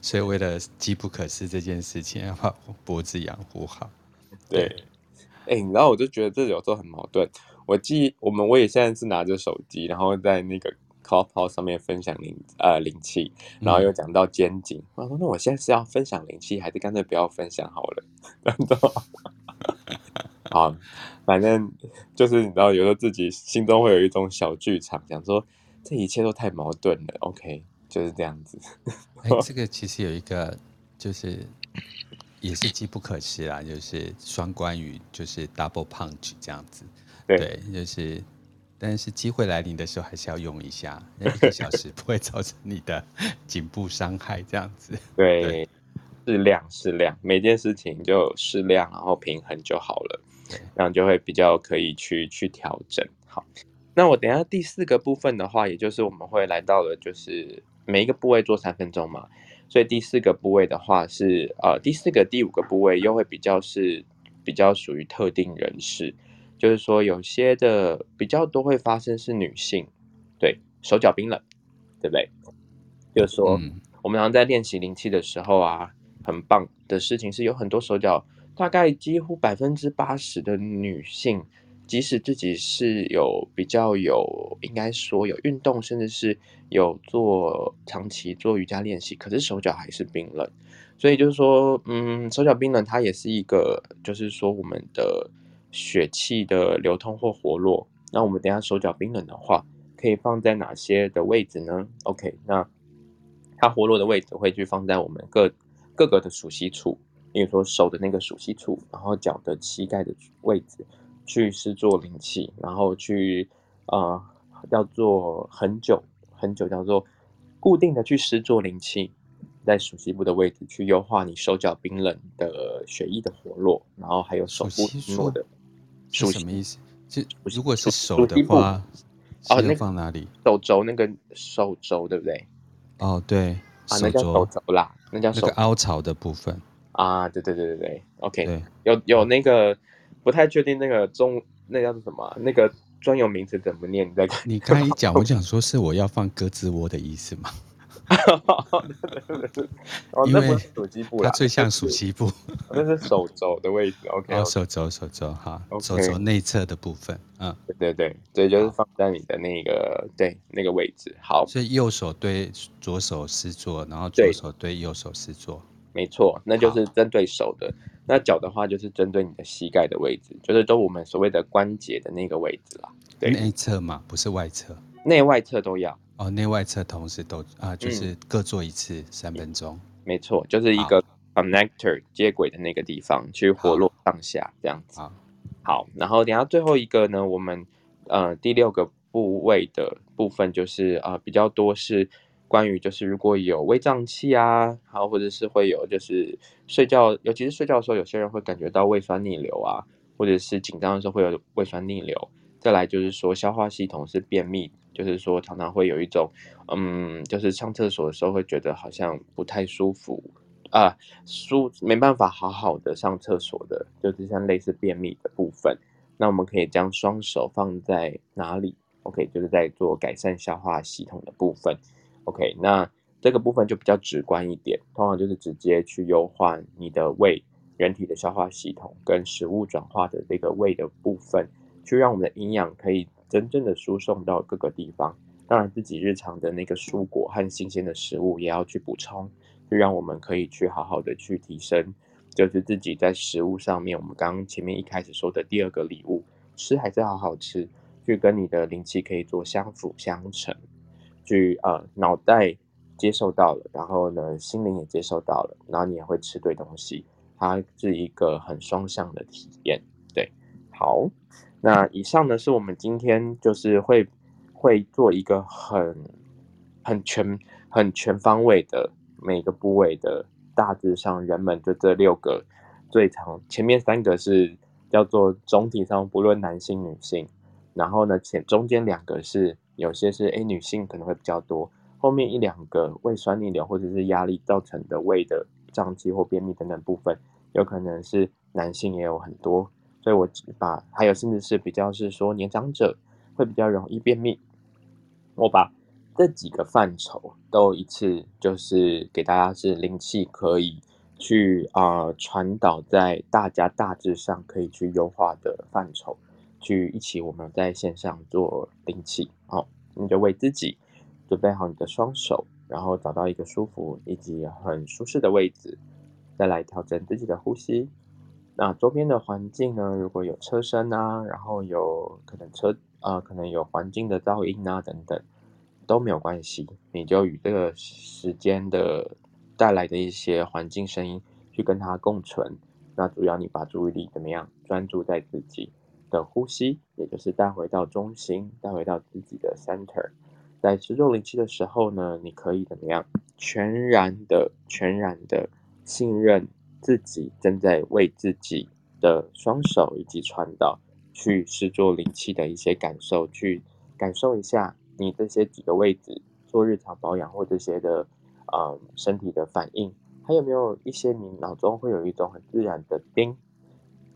所以为了机不可失这件事情，要把脖子养护好。对，哎、欸，然后我就觉得这有时候很矛盾。我记我们我也现在是拿着手机，然后在那个 Clubhouse 上面分享灵呃灵气，然后又讲到肩颈。我、嗯、说那我现在是要分享灵气，还是干脆不要分享好了？好，反正就是你知道，有时候自己心中会有一种小剧场，想说这一切都太矛盾了。OK，就是这样子。哎，这个其实有一个，就是也是机不可失啊，就是双关语，就是 double punch 这样子。对，对，就是，但是机会来临的时候，还是要用一下。那一个小时 不会造成你的颈部伤害，这样子。对，适量适量，每件事情就适量，然后平衡就好了。这样就会比较可以去去调整。好，那我等一下第四个部分的话，也就是我们会来到了，就是每一个部位做三分钟嘛。所以第四个部位的话是呃，第四个、第五个部位又会比较是比较属于特定人士，就是说有些的比较多会发生是女性，对，手脚冰冷，对不对？就是说、嗯、我们常常在练习灵气的时候啊，很棒的事情是有很多手脚。大概几乎百分之八十的女性，即使自己是有比较有，应该说有运动，甚至是有做长期做瑜伽练习，可是手脚还是冰冷。所以就是说，嗯，手脚冰冷，它也是一个，就是说我们的血气的流通或活络。那我们等下手脚冰冷的话，可以放在哪些的位置呢？OK，那它活络的位置会去放在我们各各个的属息处。比如说手的那个属息处，然后脚的膝盖的位置，去施做灵气，然后去呃叫做很久很久叫做固定的去施做灵气，在属息部的位置去优化你手脚冰冷的血液的活络，然后还有手部说的属什么意思？就如果是手的话，哦，那放哪里？手肘那个手肘对不对？哦，对，啊，那叫手肘啦，那叫手那个凹槽的部分。啊，对对对对对，OK，对有有那个不太确定那个中那叫做什么那个专有名词怎么念？你在你刚一讲，我 想说是我要放鸽子窝的意思吗？因为属鸡部，它最像属鸡部，那是手肘的位置。OK，, 手肘手肘哈.手肘内侧的部分。嗯，对对对，对，就是放在你的那个对那个位置。好，所以右手对左手施坐，然后左手对右手施坐。没错，那就是针对手的。那脚的话，就是针对你的膝盖的位置，就是都我们所谓的关节的那个位置啦。对，内侧嘛，不是外侧，内外侧都要。哦，内外侧同时都啊，就是各做一次三分钟。没错，就是一个 connector 接轨的那个地方去活络上下这样子。好，好，然后等下最后一个呢，我们呃第六个部位的部分就是啊、呃、比较多是关于就是如果有胃胀气啊，然后或者是会有就是睡觉，尤其是睡觉的时候，有些人会感觉到胃酸逆流啊，或者是紧张的时候会有胃酸逆流。再来就是说消化系统是便秘。就是说，常常会有一种，嗯，就是上厕所的时候会觉得好像不太舒服啊，舒没办法好好的上厕所的，就是像类似便秘的部分。那我们可以将双手放在哪里？OK，就是在做改善消化系统的部分。OK，那这个部分就比较直观一点，通常就是直接去优化你的胃、人体的消化系统跟食物转化的这个胃的部分，去让我们的营养可以。真正的输送到各个地方，当然自己日常的那个蔬果和新鲜的食物也要去补充，就让我们可以去好好的去提升，就是自己在食物上面，我们刚刚前面一开始说的第二个礼物，吃还是好好吃，去跟你的灵气可以做相辅相成，去呃脑袋接受到了，然后呢心灵也接受到了，然后你也会吃对东西，它是一个很双向的体验，对，好。那以上呢，是我们今天就是会会做一个很很全很全方位的每个部位的大致上，人们就这六个最常，前面三个是叫做总体上不论男性女性，然后呢前中间两个是有些是诶女性可能会比较多，后面一两个胃酸逆流或者是压力造成的胃的胀气或便秘等等部分，有可能是男性也有很多。所以我把还有甚至是比较是说年长者会比较容易便秘，我把这几个范畴都一次就是给大家是灵气可以去啊、传导在大家大致上可以去优化的范畴，去一起我们在线上做灵气，好，你就为自己准备好你的双手，然后找到一个舒服以及很舒适的位置，再来调整自己的呼吸。那周边的环境呢？如果有车声啊，然后有可能车呃，可能有环境的噪音啊等等，都没有关系。你就与这个时间的带来的一些环境声音去跟它共存。那主要你把注意力怎么样？专注在自己的呼吸，也就是带回到中心，带回到自己的 center。在施作灵气的时候呢，你可以怎么样？全然的、全然的信任。自己正在为自己的双手以及传导去施作灵气的一些感受，去感受一下你这些几个位置做日常保养或这些的呃身体的反应，还有没有一些你脑中会有一种很自然的叮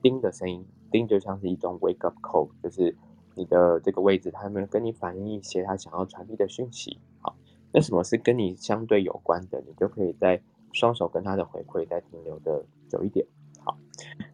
叮的声音，叮就像是一种 wake up call，就是你的这个位置它有没有跟你反映一些他想要传递的讯息？好，那什么是跟你相对有关的，你就可以在。双手跟他的回馈再停留的久一点，好，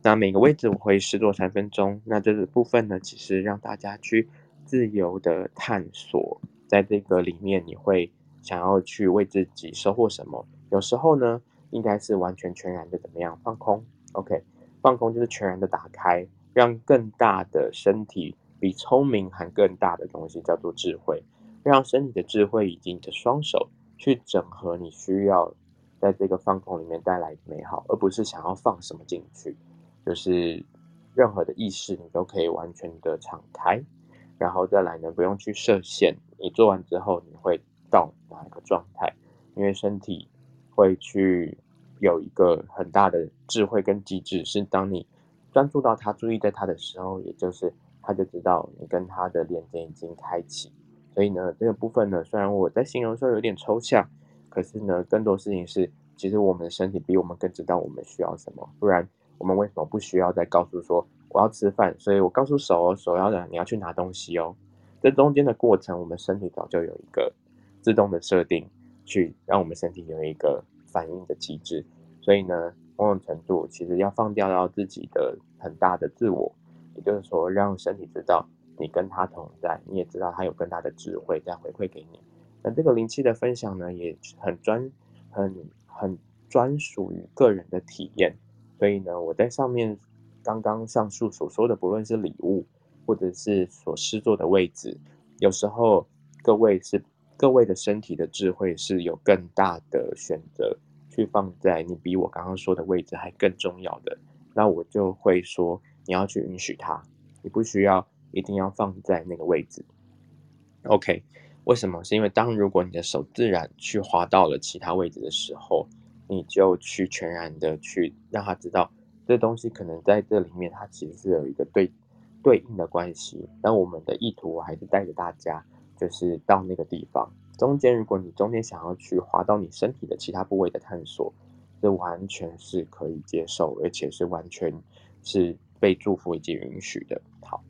那每个位置我会试做三分钟。那这个部分呢，其实让大家去自由的探索，在这个里面你会想要去为自己收获什么？有时候呢，应该是完全全然的怎么样放空？OK，放空就是全然的打开，让更大的身体比聪明还更大的东西叫做智慧，让身体的智慧以及你的双手去整合你需要。在这个放空里面带来美好，而不是想要放什么进去，就是任何的意识你都可以完全的敞开，然后再来呢，不用去设限。你做完之后，你会到哪一个状态？因为身体会去有一个很大的智慧跟机制，是当你专注到他、注意在他的时候，也就是他就知道你跟他的连接已经开启。所以呢，这个部分呢，虽然我在形容的时候有点抽象。可是呢，更多事情是其实我们的身体比我们更知道我们需要什么，不然我们为什么不需要再告诉说我要吃饭，所以我告诉手哦手要的你要去拿东西哦。这中间的过程，我们身体早就有一个自动的设定，去让我们身体有一个反应的机制。所以呢，某种程度其实要放掉到自己的很大的自我，也就是说，让身体知道你跟他同在，你也知道他有更大的智慧在回馈给你。那这个灵气的分享呢，也很专、很很专属于个人的体验。所以呢，我在上面刚刚上述所说的，不论是礼物。或者是所施作的位置，有时候各位是各位的身体的智慧是有更大的选择去放在你比我刚刚说的位置还更重要的，那我就会说你要去允许它，你不需要一定要放在那个位置。OK，为什么？是因为当如果你的手自然去滑到了其他位置的时候，你就去全然的去让他知道这东西可能在这里面，它其实是有一个对。对应的关系，但我们的意图还是带着大家，就是到那个地方中间。如果你中间想要去滑到你身体的其他部位的探索，这完全是可以接受，而且是完全是被祝福以及允许的。好，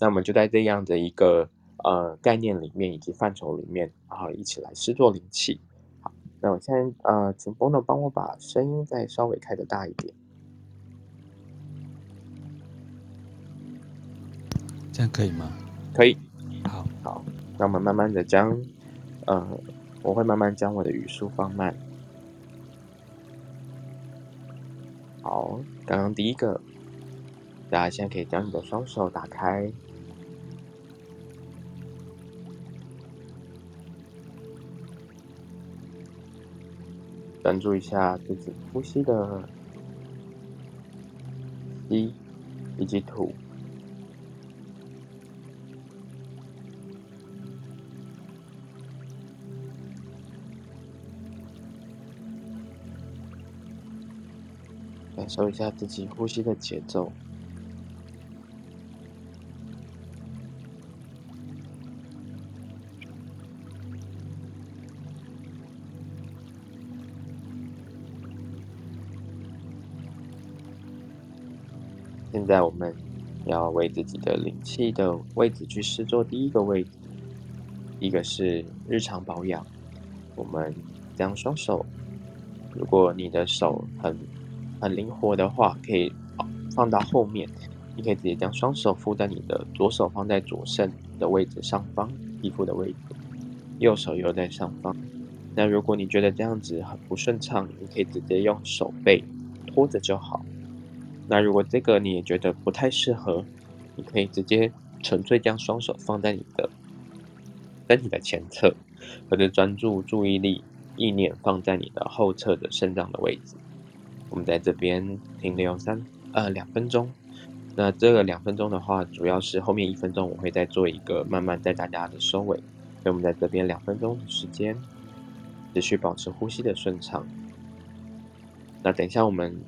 那我们就在这样的一个呃概念里面以及范畴里面，然后一起来施作灵气。好，那我现在呃，请 Bono 帮我把声音再稍微开的大一点。这样可以吗？可以。好，好，那我们慢慢的将，呃，我会慢慢将我的语速放慢。好，刚刚第一个，大家现在可以将你的双手打开，专注一下自己呼吸的吸以及吐。感受一下自己呼吸的节奏。在我们要为自己的灵气的位置去施做第一个位置，一个是日常保养。我们将双手，如果你的手很很灵活的话，可以放到后面。你可以直接将双手附在你的左手放在左肾的位置上方，皮肤的位置；右手又在上方。那如果你觉得这样子很不顺畅，你可以直接用手背托着就好。那如果这个你也觉得不太适合，你可以直接纯粹将双手放在你的身体的前侧，或者专注注意力、意念放在你的后侧的肾脏的位置。我们在这边停留三呃两分钟，那这个两分钟的话，主要是后面一分钟我会再做一个慢慢带大家的收尾，所以我们在这边两分钟的时间，持续保持呼吸的顺畅。那等一下我们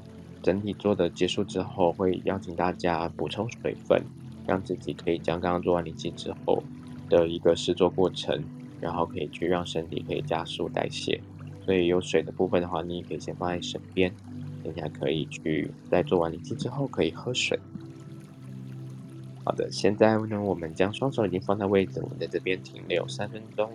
整体做的结束之后，会邀请大家补充水分，让自己可以将刚刚做完灵气之后的一个试做过程，然后可以去让身体可以加速代谢。所以有水的部分的话，你也可以先放在身边。等下可以去在做完灵气之后可以喝水。好的，现在呢，我们将双手已经放在位置，我们在这边停留三分钟。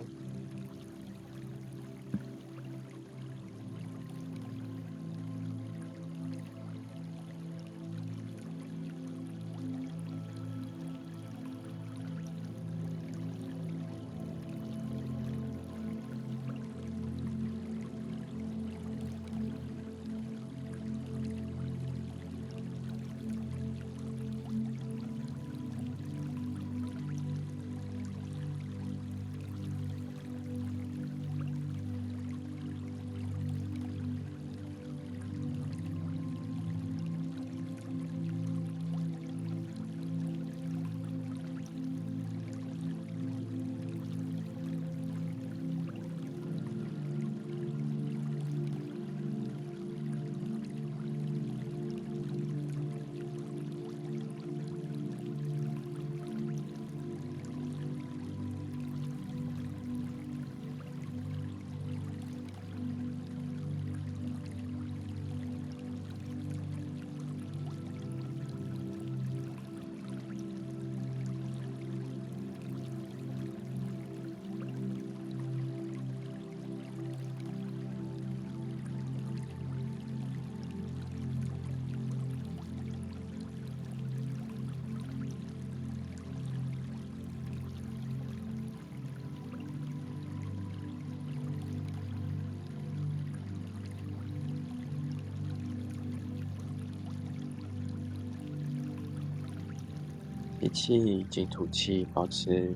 气及吐气，保持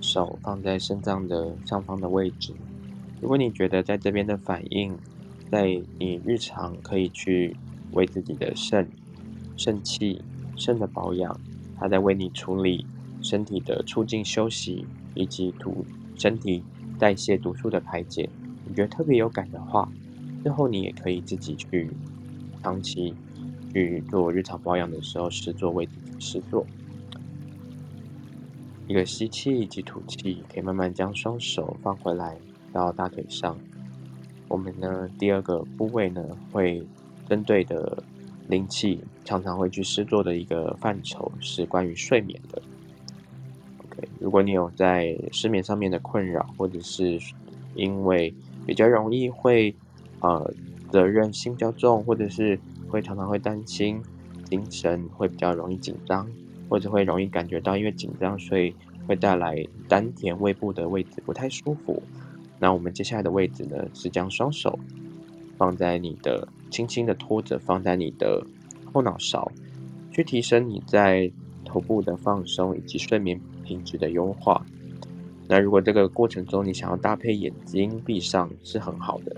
手放在肾脏的上方的位置。如果你觉得在这边的反应，在你日常可以去为自己的肾、肾气、肾的保养，它在为你处理身体的促进休息以及毒身体代谢毒素的排解，你觉得特别有感的话，之后你也可以自己去长期去做日常保养的时候试做为自己试做。一个吸气以及吐气，可以慢慢将双手放回来到大腿上。我们呢，第二个部位呢，会针对的灵气，常常会去试做的一个范畴是关于睡眠的。OK，如果你有在失眠上面的困扰，或者是因为比较容易会呃责任心较重，或者是会常常会担心精神会比较容易紧张。或者会容易感觉到因为紧张，所以会带来丹田胃部的位置不太舒服。那我们接下来的位置呢，是将双手放在你的，轻轻的托着，放在你的后脑勺，去提升你在头部的放松以及睡眠品质的优化。那如果这个过程中你想要搭配眼睛闭上是很好的。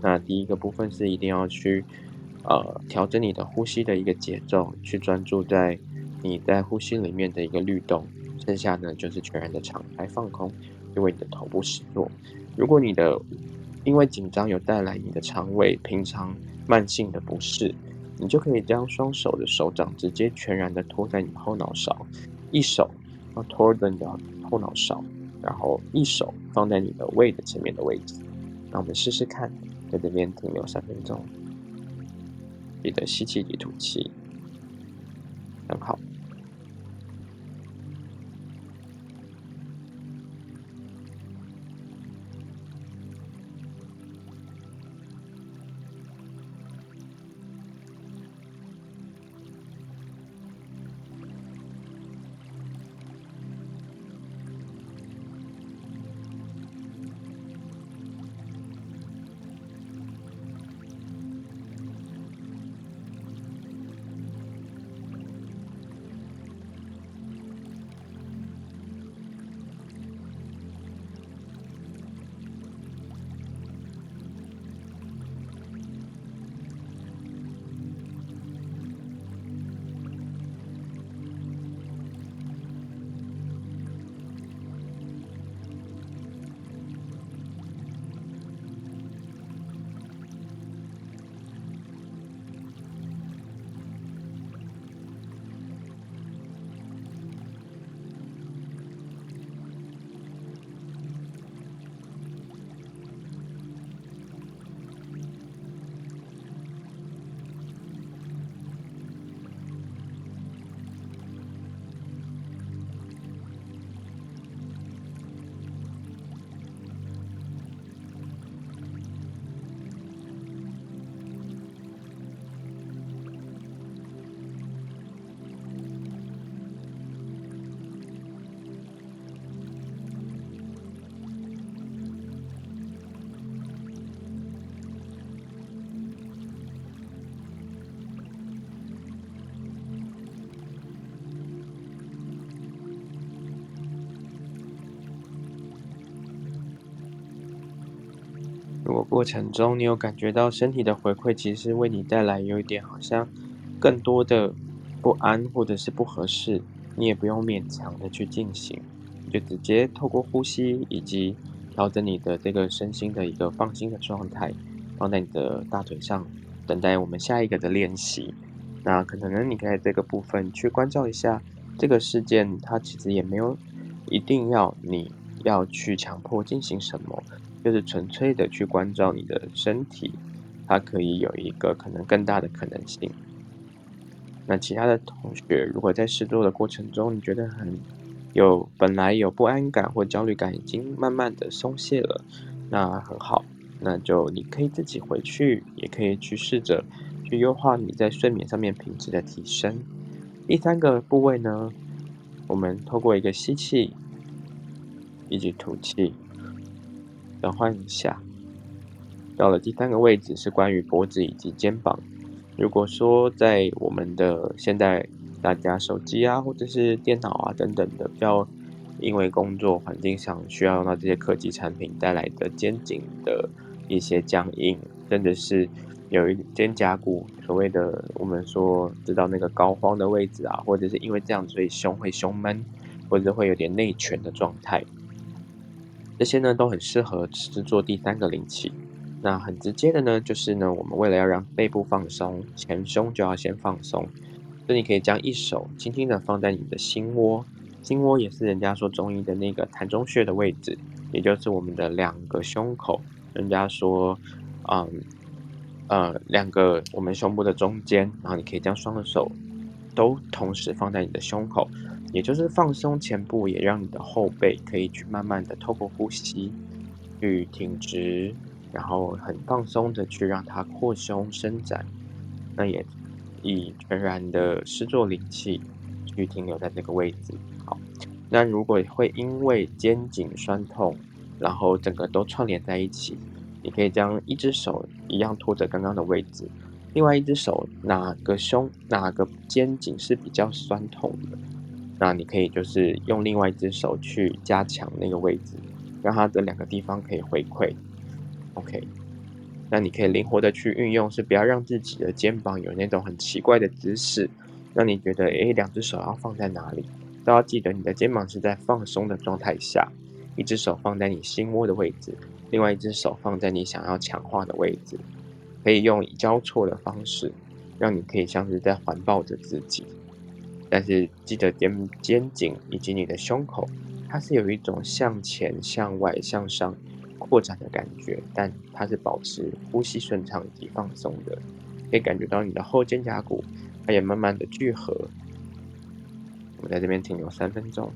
那第一个部分是一定要去呃调整你的呼吸的一个节奏，去专注在。你在呼吸里面的一个律动，剩下呢就是全然的敞开放空，因为你的头部实作。如果你的因为紧张有带来你的肠胃平常慢性的不适，你就可以将双手的手掌直接全然的托在你后脑勺，一手要托着你的后脑勺，然后一手放在你的胃的前面的位置。那我们试试看，在这边停留三分钟，记得吸气及吐气，很好。过程中你有感觉到身体的回馈，其实为你带来有一点好像更多的不安或者是不合适，你也不用勉强的去进行，就直接透过呼吸以及调整你的这个身心的一个放心的状态，放在你的大腿上，等待我们下一个的练习。那可能呢，你可以这个部分去关照一下这个事件，它其实也没有一定要你要去强迫进行什么。就是纯粹的去关照你的身体，它可以有一个可能更大的可能性。那其他的同学，如果在试做的过程中，你觉得很有本来有不安感或焦虑感，已经慢慢的松懈了，那很好，那就你可以自己回去，也可以去试着去优化你在睡眠上面品质的提升。第三个部位呢，我们透过一个吸气以及吐气。转换一下，到了第三个位置是关于脖子以及肩膀。如果说在我们的现在大家手机啊，或者是电脑啊等等的，比较因为工作环境上需要用到这些科技产品带来的肩颈的一些僵硬，真的是有一肩胛骨所谓的我们说知道那个膏肓的位置啊，或者是因为这样所以胸会胸闷，或者会有点内蜷的状态，这些呢都很适合制作第三个灵气。那很直接的呢，就是呢我们为了要让背部放松，前胸就要先放松。所以你可以将一手轻轻的放在你的心窝，心窝也是人家说中医的那个膻中穴的位置，也就是我们的两个胸口。人家说，嗯，呃，两个我们胸部的中间，然后你可以将双手都同时放在你的胸口，也就是放松前部，也让你的后背可以去慢慢的透过呼吸去挺直，然后很放松的去让它扩胸伸展，那也。以全然的施作灵气去停留在这个位置。好，那如果会因为肩颈酸痛，然后整个都串联在一起，你可以将一只手一样托着刚刚的位置，另外一只手哪个胸哪个肩颈是比较酸痛的，那你可以就是用另外一只手去加强那个位置，让它的两个地方可以回馈。OK。那你可以灵活的去运用，是不要让自己的肩膀有那种很奇怪的姿势。让你觉得，诶，两只手要放在哪里？都要记得你的肩膀是在放松的状态下，一只手放在你心窝的位置，另外一只手放在你想要强化的位置。可以用交错的方式，让你可以像是在环抱着自己。但是记得肩肩颈以及你的胸口，它是有一种向前、向外、向上。扩展的感觉，但它是保持呼吸顺畅以及放松的，可以感觉到你的后肩胛骨，它也慢慢的聚合。我们在这边停留三分钟。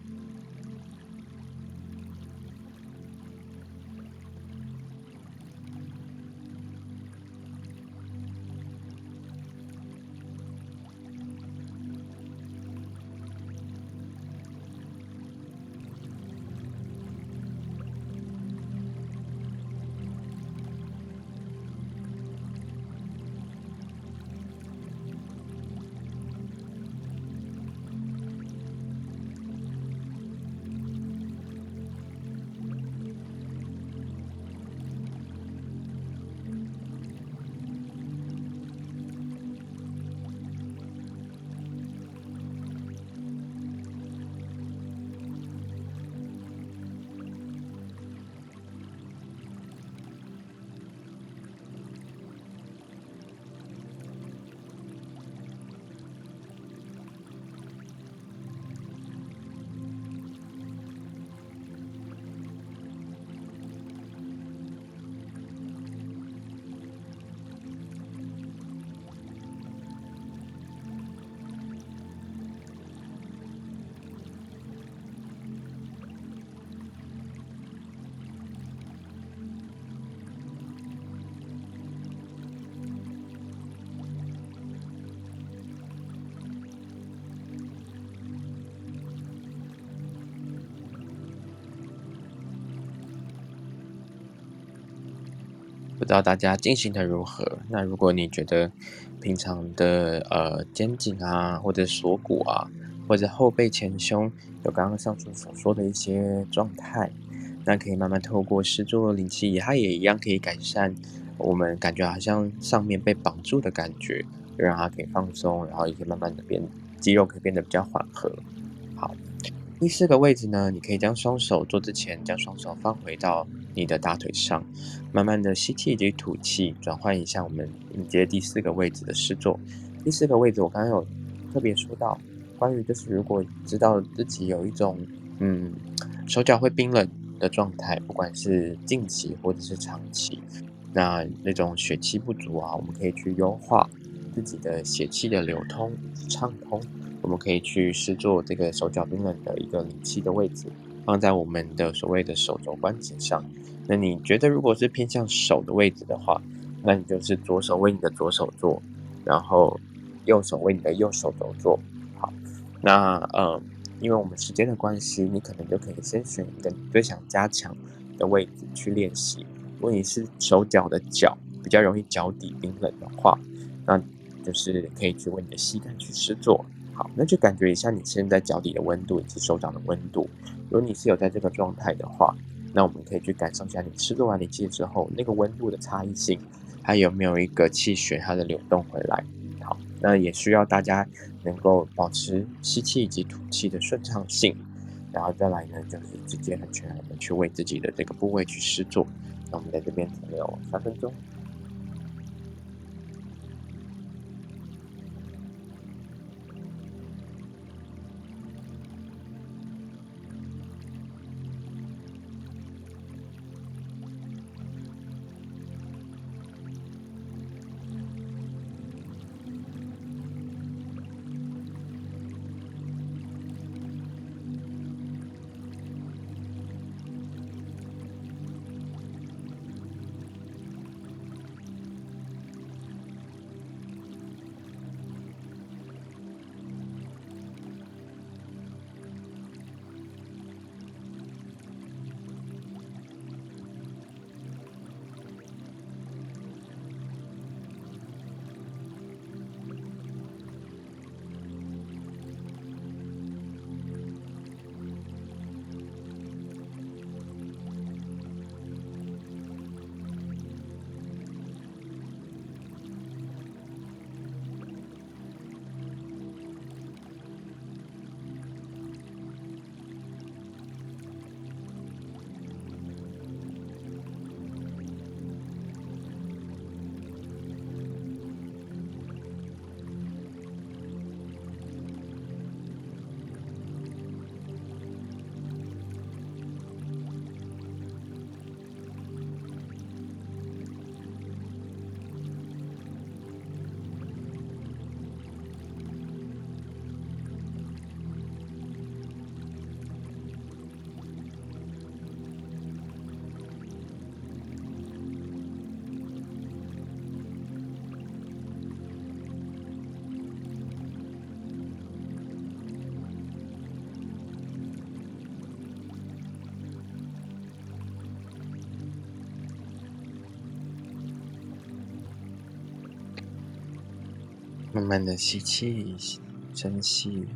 不知道大家进行的如何？那如果你觉得平常的呃肩颈啊，或者锁骨啊，或者后背前胸有刚刚上述所说的一些状态，那可以慢慢透过施作灵气仪，它也一样可以改善我们感觉好像上面被绑住的感觉，让它可以放松，然后也可以慢慢的变肌肉可以变得比较缓和。好。第四个位置呢，你可以将双手做之前，将双手放回到你的大腿上，慢慢的吸气以及吐气，转换一下我们迎接第四个位置的施作。第四个位置我刚刚有特别说到，关于就是如果知道自己有一种嗯手脚会冰冷的状态，不管是近期或者是长期，那那种血气不足啊，我们可以去优化自己的血气的流通畅通。我们可以去施作这个手脚冰冷的一个灵气的位置，放在我们的所谓的手肘关节上。那你觉得如果是偏向手的位置的话，那你就是左手为你的左手做，然后右手为你的右手肘做。好，那呃，因为我们时间的关系，你可能就可以先选一个你最想加强的位置去练习。如果你是手脚的脚比较容易脚底冰冷的话，那就是可以去为你的膝盖去施做。好，那就感觉一下你现在脚底的温度以及手掌的温度。如果你是有在这个状态的话，那我们可以去感受一下你试做完灵气之后那个温度的差异性，它有没有一个气血它的流动回来。好，那也需要大家能够保持吸气以及吐气的顺畅性。然后再来呢，就是直接很全然的去为自己的这个部位去施做。那我们在这边停留三分钟。慢慢的吸气，深吸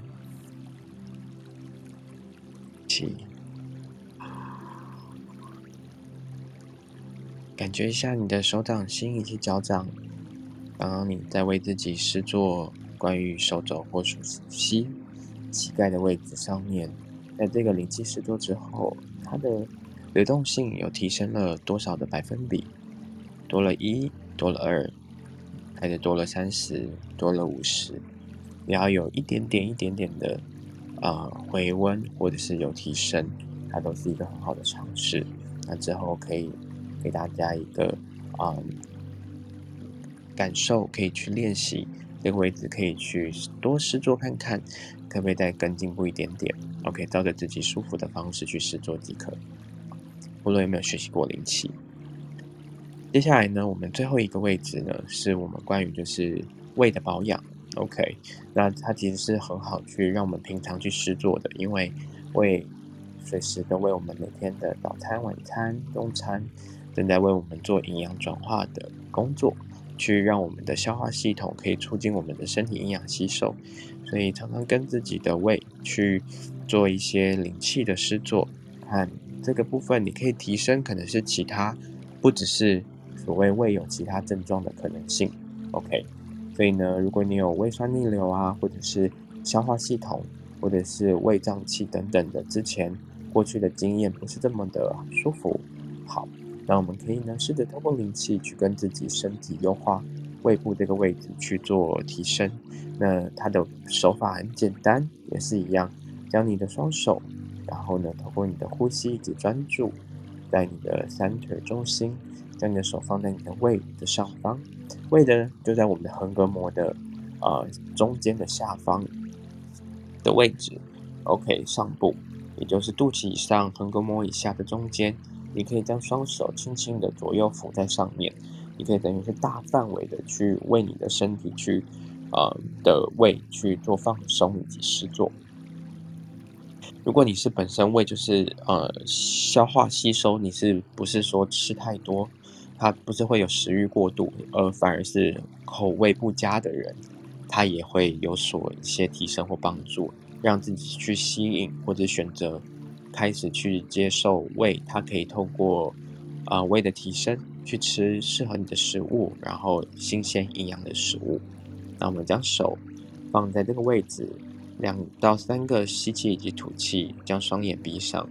气，感觉一下你的手掌心以及脚掌。刚刚你在为自己施做关于手肘或手膝膝盖的位置上面，在这个灵气施作之后，它的流动性有提升了多少的百分比？多了一，多了二。开始多了三十，多了五十，也要有一点点、一点点的、呃、回温，或者是有提升，它都是一个很好的尝试。那之后可以给大家一个啊、感受，可以去练习这个位置，可以去多试做看看，可不可以再更进步一点点？OK，照着自己舒服的方式去试做即可。无论有没有学习过灵气。接下来呢，我们最后一个位置呢，是我们关于就是胃的保养。OK，那它其实是很好去让我们平常去施作的，因为胃随时都为我们每天的早餐、晚餐、中餐正在为我们做营养转化的工作，去让我们的消化系统可以促进我们的身体营养吸收。所以常常跟自己的胃去做一些灵气的施作，看这个部分你可以提升，可能是其他不只是。所谓胃有其他症状的可能性，OK，所以呢，如果你有胃酸逆流啊，或者是消化系统，或者是胃胀气等等的，之前过去的经验不是这么的舒服，好，那我们可以呢，试着透过灵气去跟自己身体优化胃部这个位置去做提升。那它的手法很简单，也是一样，将你的双手，然后呢，透过你的呼吸以及专注，在你的三腿中心。将你的手放在你的胃的上方，胃的就在我们的横膈膜的呃中间的下方的位置，OK，上部，也就是肚脐以上横膈膜以下的中间，你可以将双手轻轻的左右扶在上面，你可以等于是大范围的去为你的身体去呃的胃去做放松以及施作。如果你是本身胃就是呃消化吸收，你是不是说吃太多？它不是会有食欲过度，而反而是口味不佳的人，他也会有所一些提升或帮助，让自己去吸引或者选择开始去接受胃，它可以透过啊、胃的提升去吃适合你的食物，然后新鲜营养的食物。那我们将手放在这个位置，两到三个吸气以及吐气，将双眼闭上，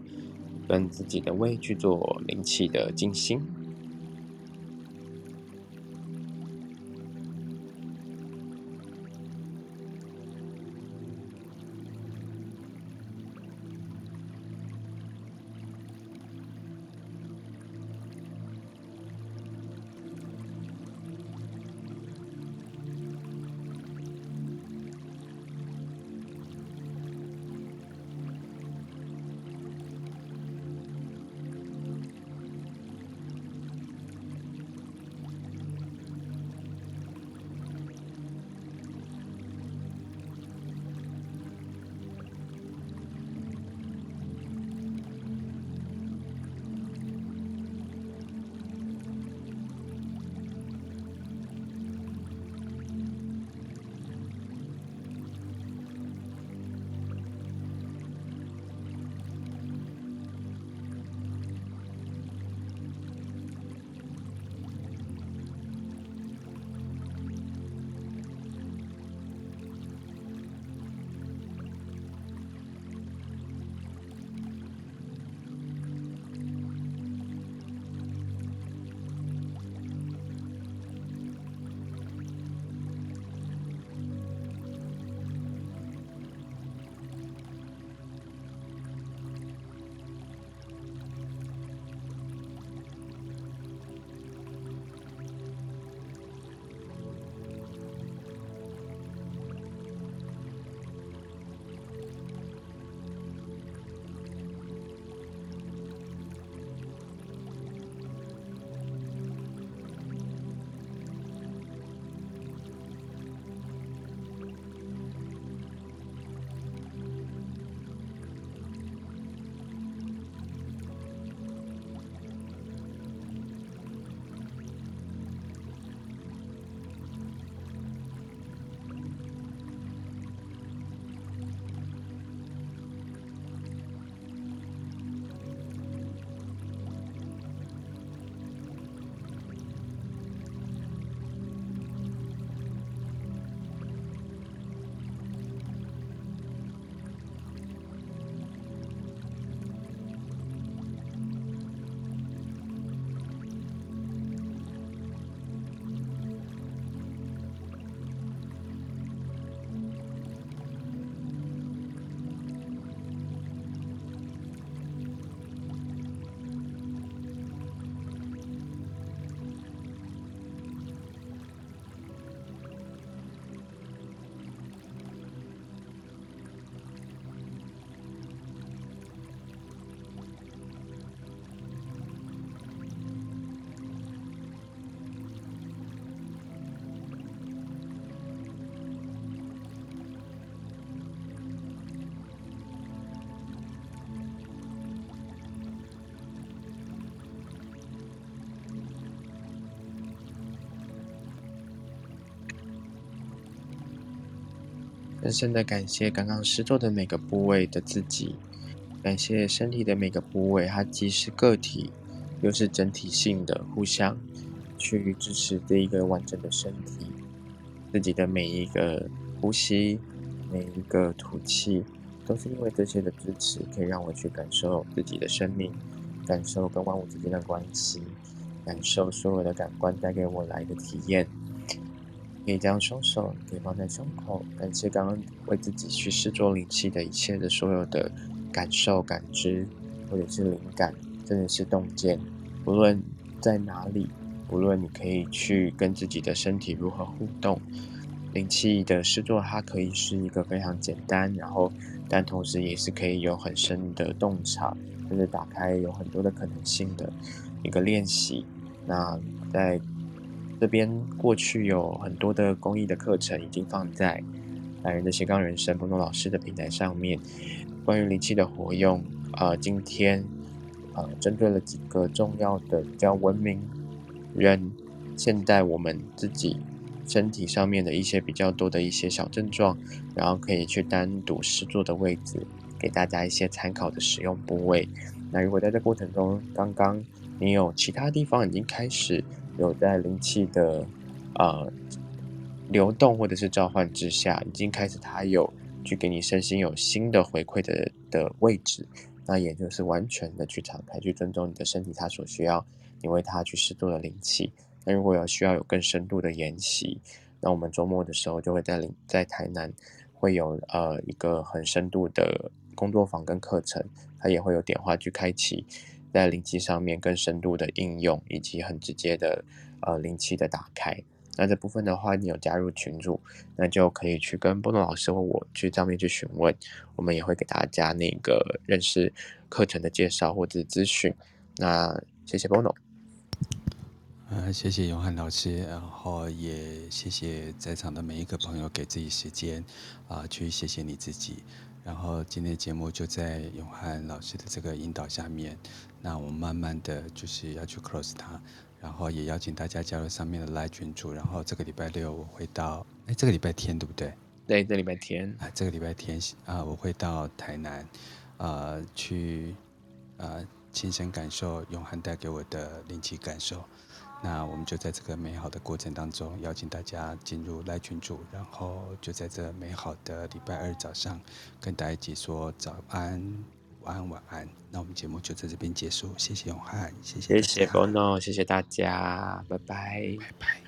跟自己的胃去做灵气的静心。深深的感谢刚刚施作的每个部位的自己，感谢身体的每个部位，它既是个体，又是整体性的，互相去支持这一个完整的身体。自己的每一个呼吸，每一个吐气，都是因为这些的支持，可以让我去感受自己的生命，感受跟万物之间的关系，感受所有的感官带给我来的体验。可以将双手可以放在胸口，感谢刚刚为自己去试做灵气的一切的所有的感受、感知，或者是灵感，真的是洞见。无论在哪里，无论你可以去跟自己的身体如何互动，灵气的试做它可以是一个非常简单，然后但同时也是可以有很深的洞察，甚至打开有很多的可能性的一个练习。那在。这边过去有很多的公益的课程已经放在榄仁的斜杠人生波诺老师的平台上面，关于灵气的活用，呃，今天啊、呃，针对了几个重要的比较文明人，现代我们自己身体上面的一些比较多的一些小症状，然后可以去单独施作的位置，给大家一些参考的使用部位。那如果在这过程中，刚刚你有其他地方已经开始有在灵气的呃流动或者是召唤之下，已经开始它有去给你身心有新的回馈的的位置，那也就是完全的去敞开，去尊重你的身体，它所需要你为它去适度的灵气。那如果有需要有更深度的研习，那我们周末的时候就会在在台南会有呃一个很深度的工作坊跟课程，它也会有点化去开启在灵气上面更深度的应用，以及很直接的呃灵气的打开。那这部分的话，你有加入群组，那就可以去跟波诺老师或我去上面去询问，我们也会给大家那个认识课程的介绍或者咨询。那谢谢波诺。呃，谢谢永汉老师，然后也谢谢在场的每一个朋友给自己时间啊、去谢谢你自己。然后今天的节目就在永汉老师的这个引导下面，那我们慢慢的就是要去 close 它，然后也邀请大家加入上面的 Live 群组。然后这个礼拜六我会到，哎，这个礼拜天对不对？对，这礼拜天啊，这个礼拜天啊，我会到台南啊、呃、去啊、呃、亲身感受永汉带给我的灵气感受。那我们就在这个美好的过程当中，邀请大家进入赖群组，然后就在这美好的礼拜二早上，跟大家一起说早安、午安、晚安。那我们节目就在这边结束，谢谢永汉，谢谢，谢谢 Bono，谢谢大家，拜拜，拜拜。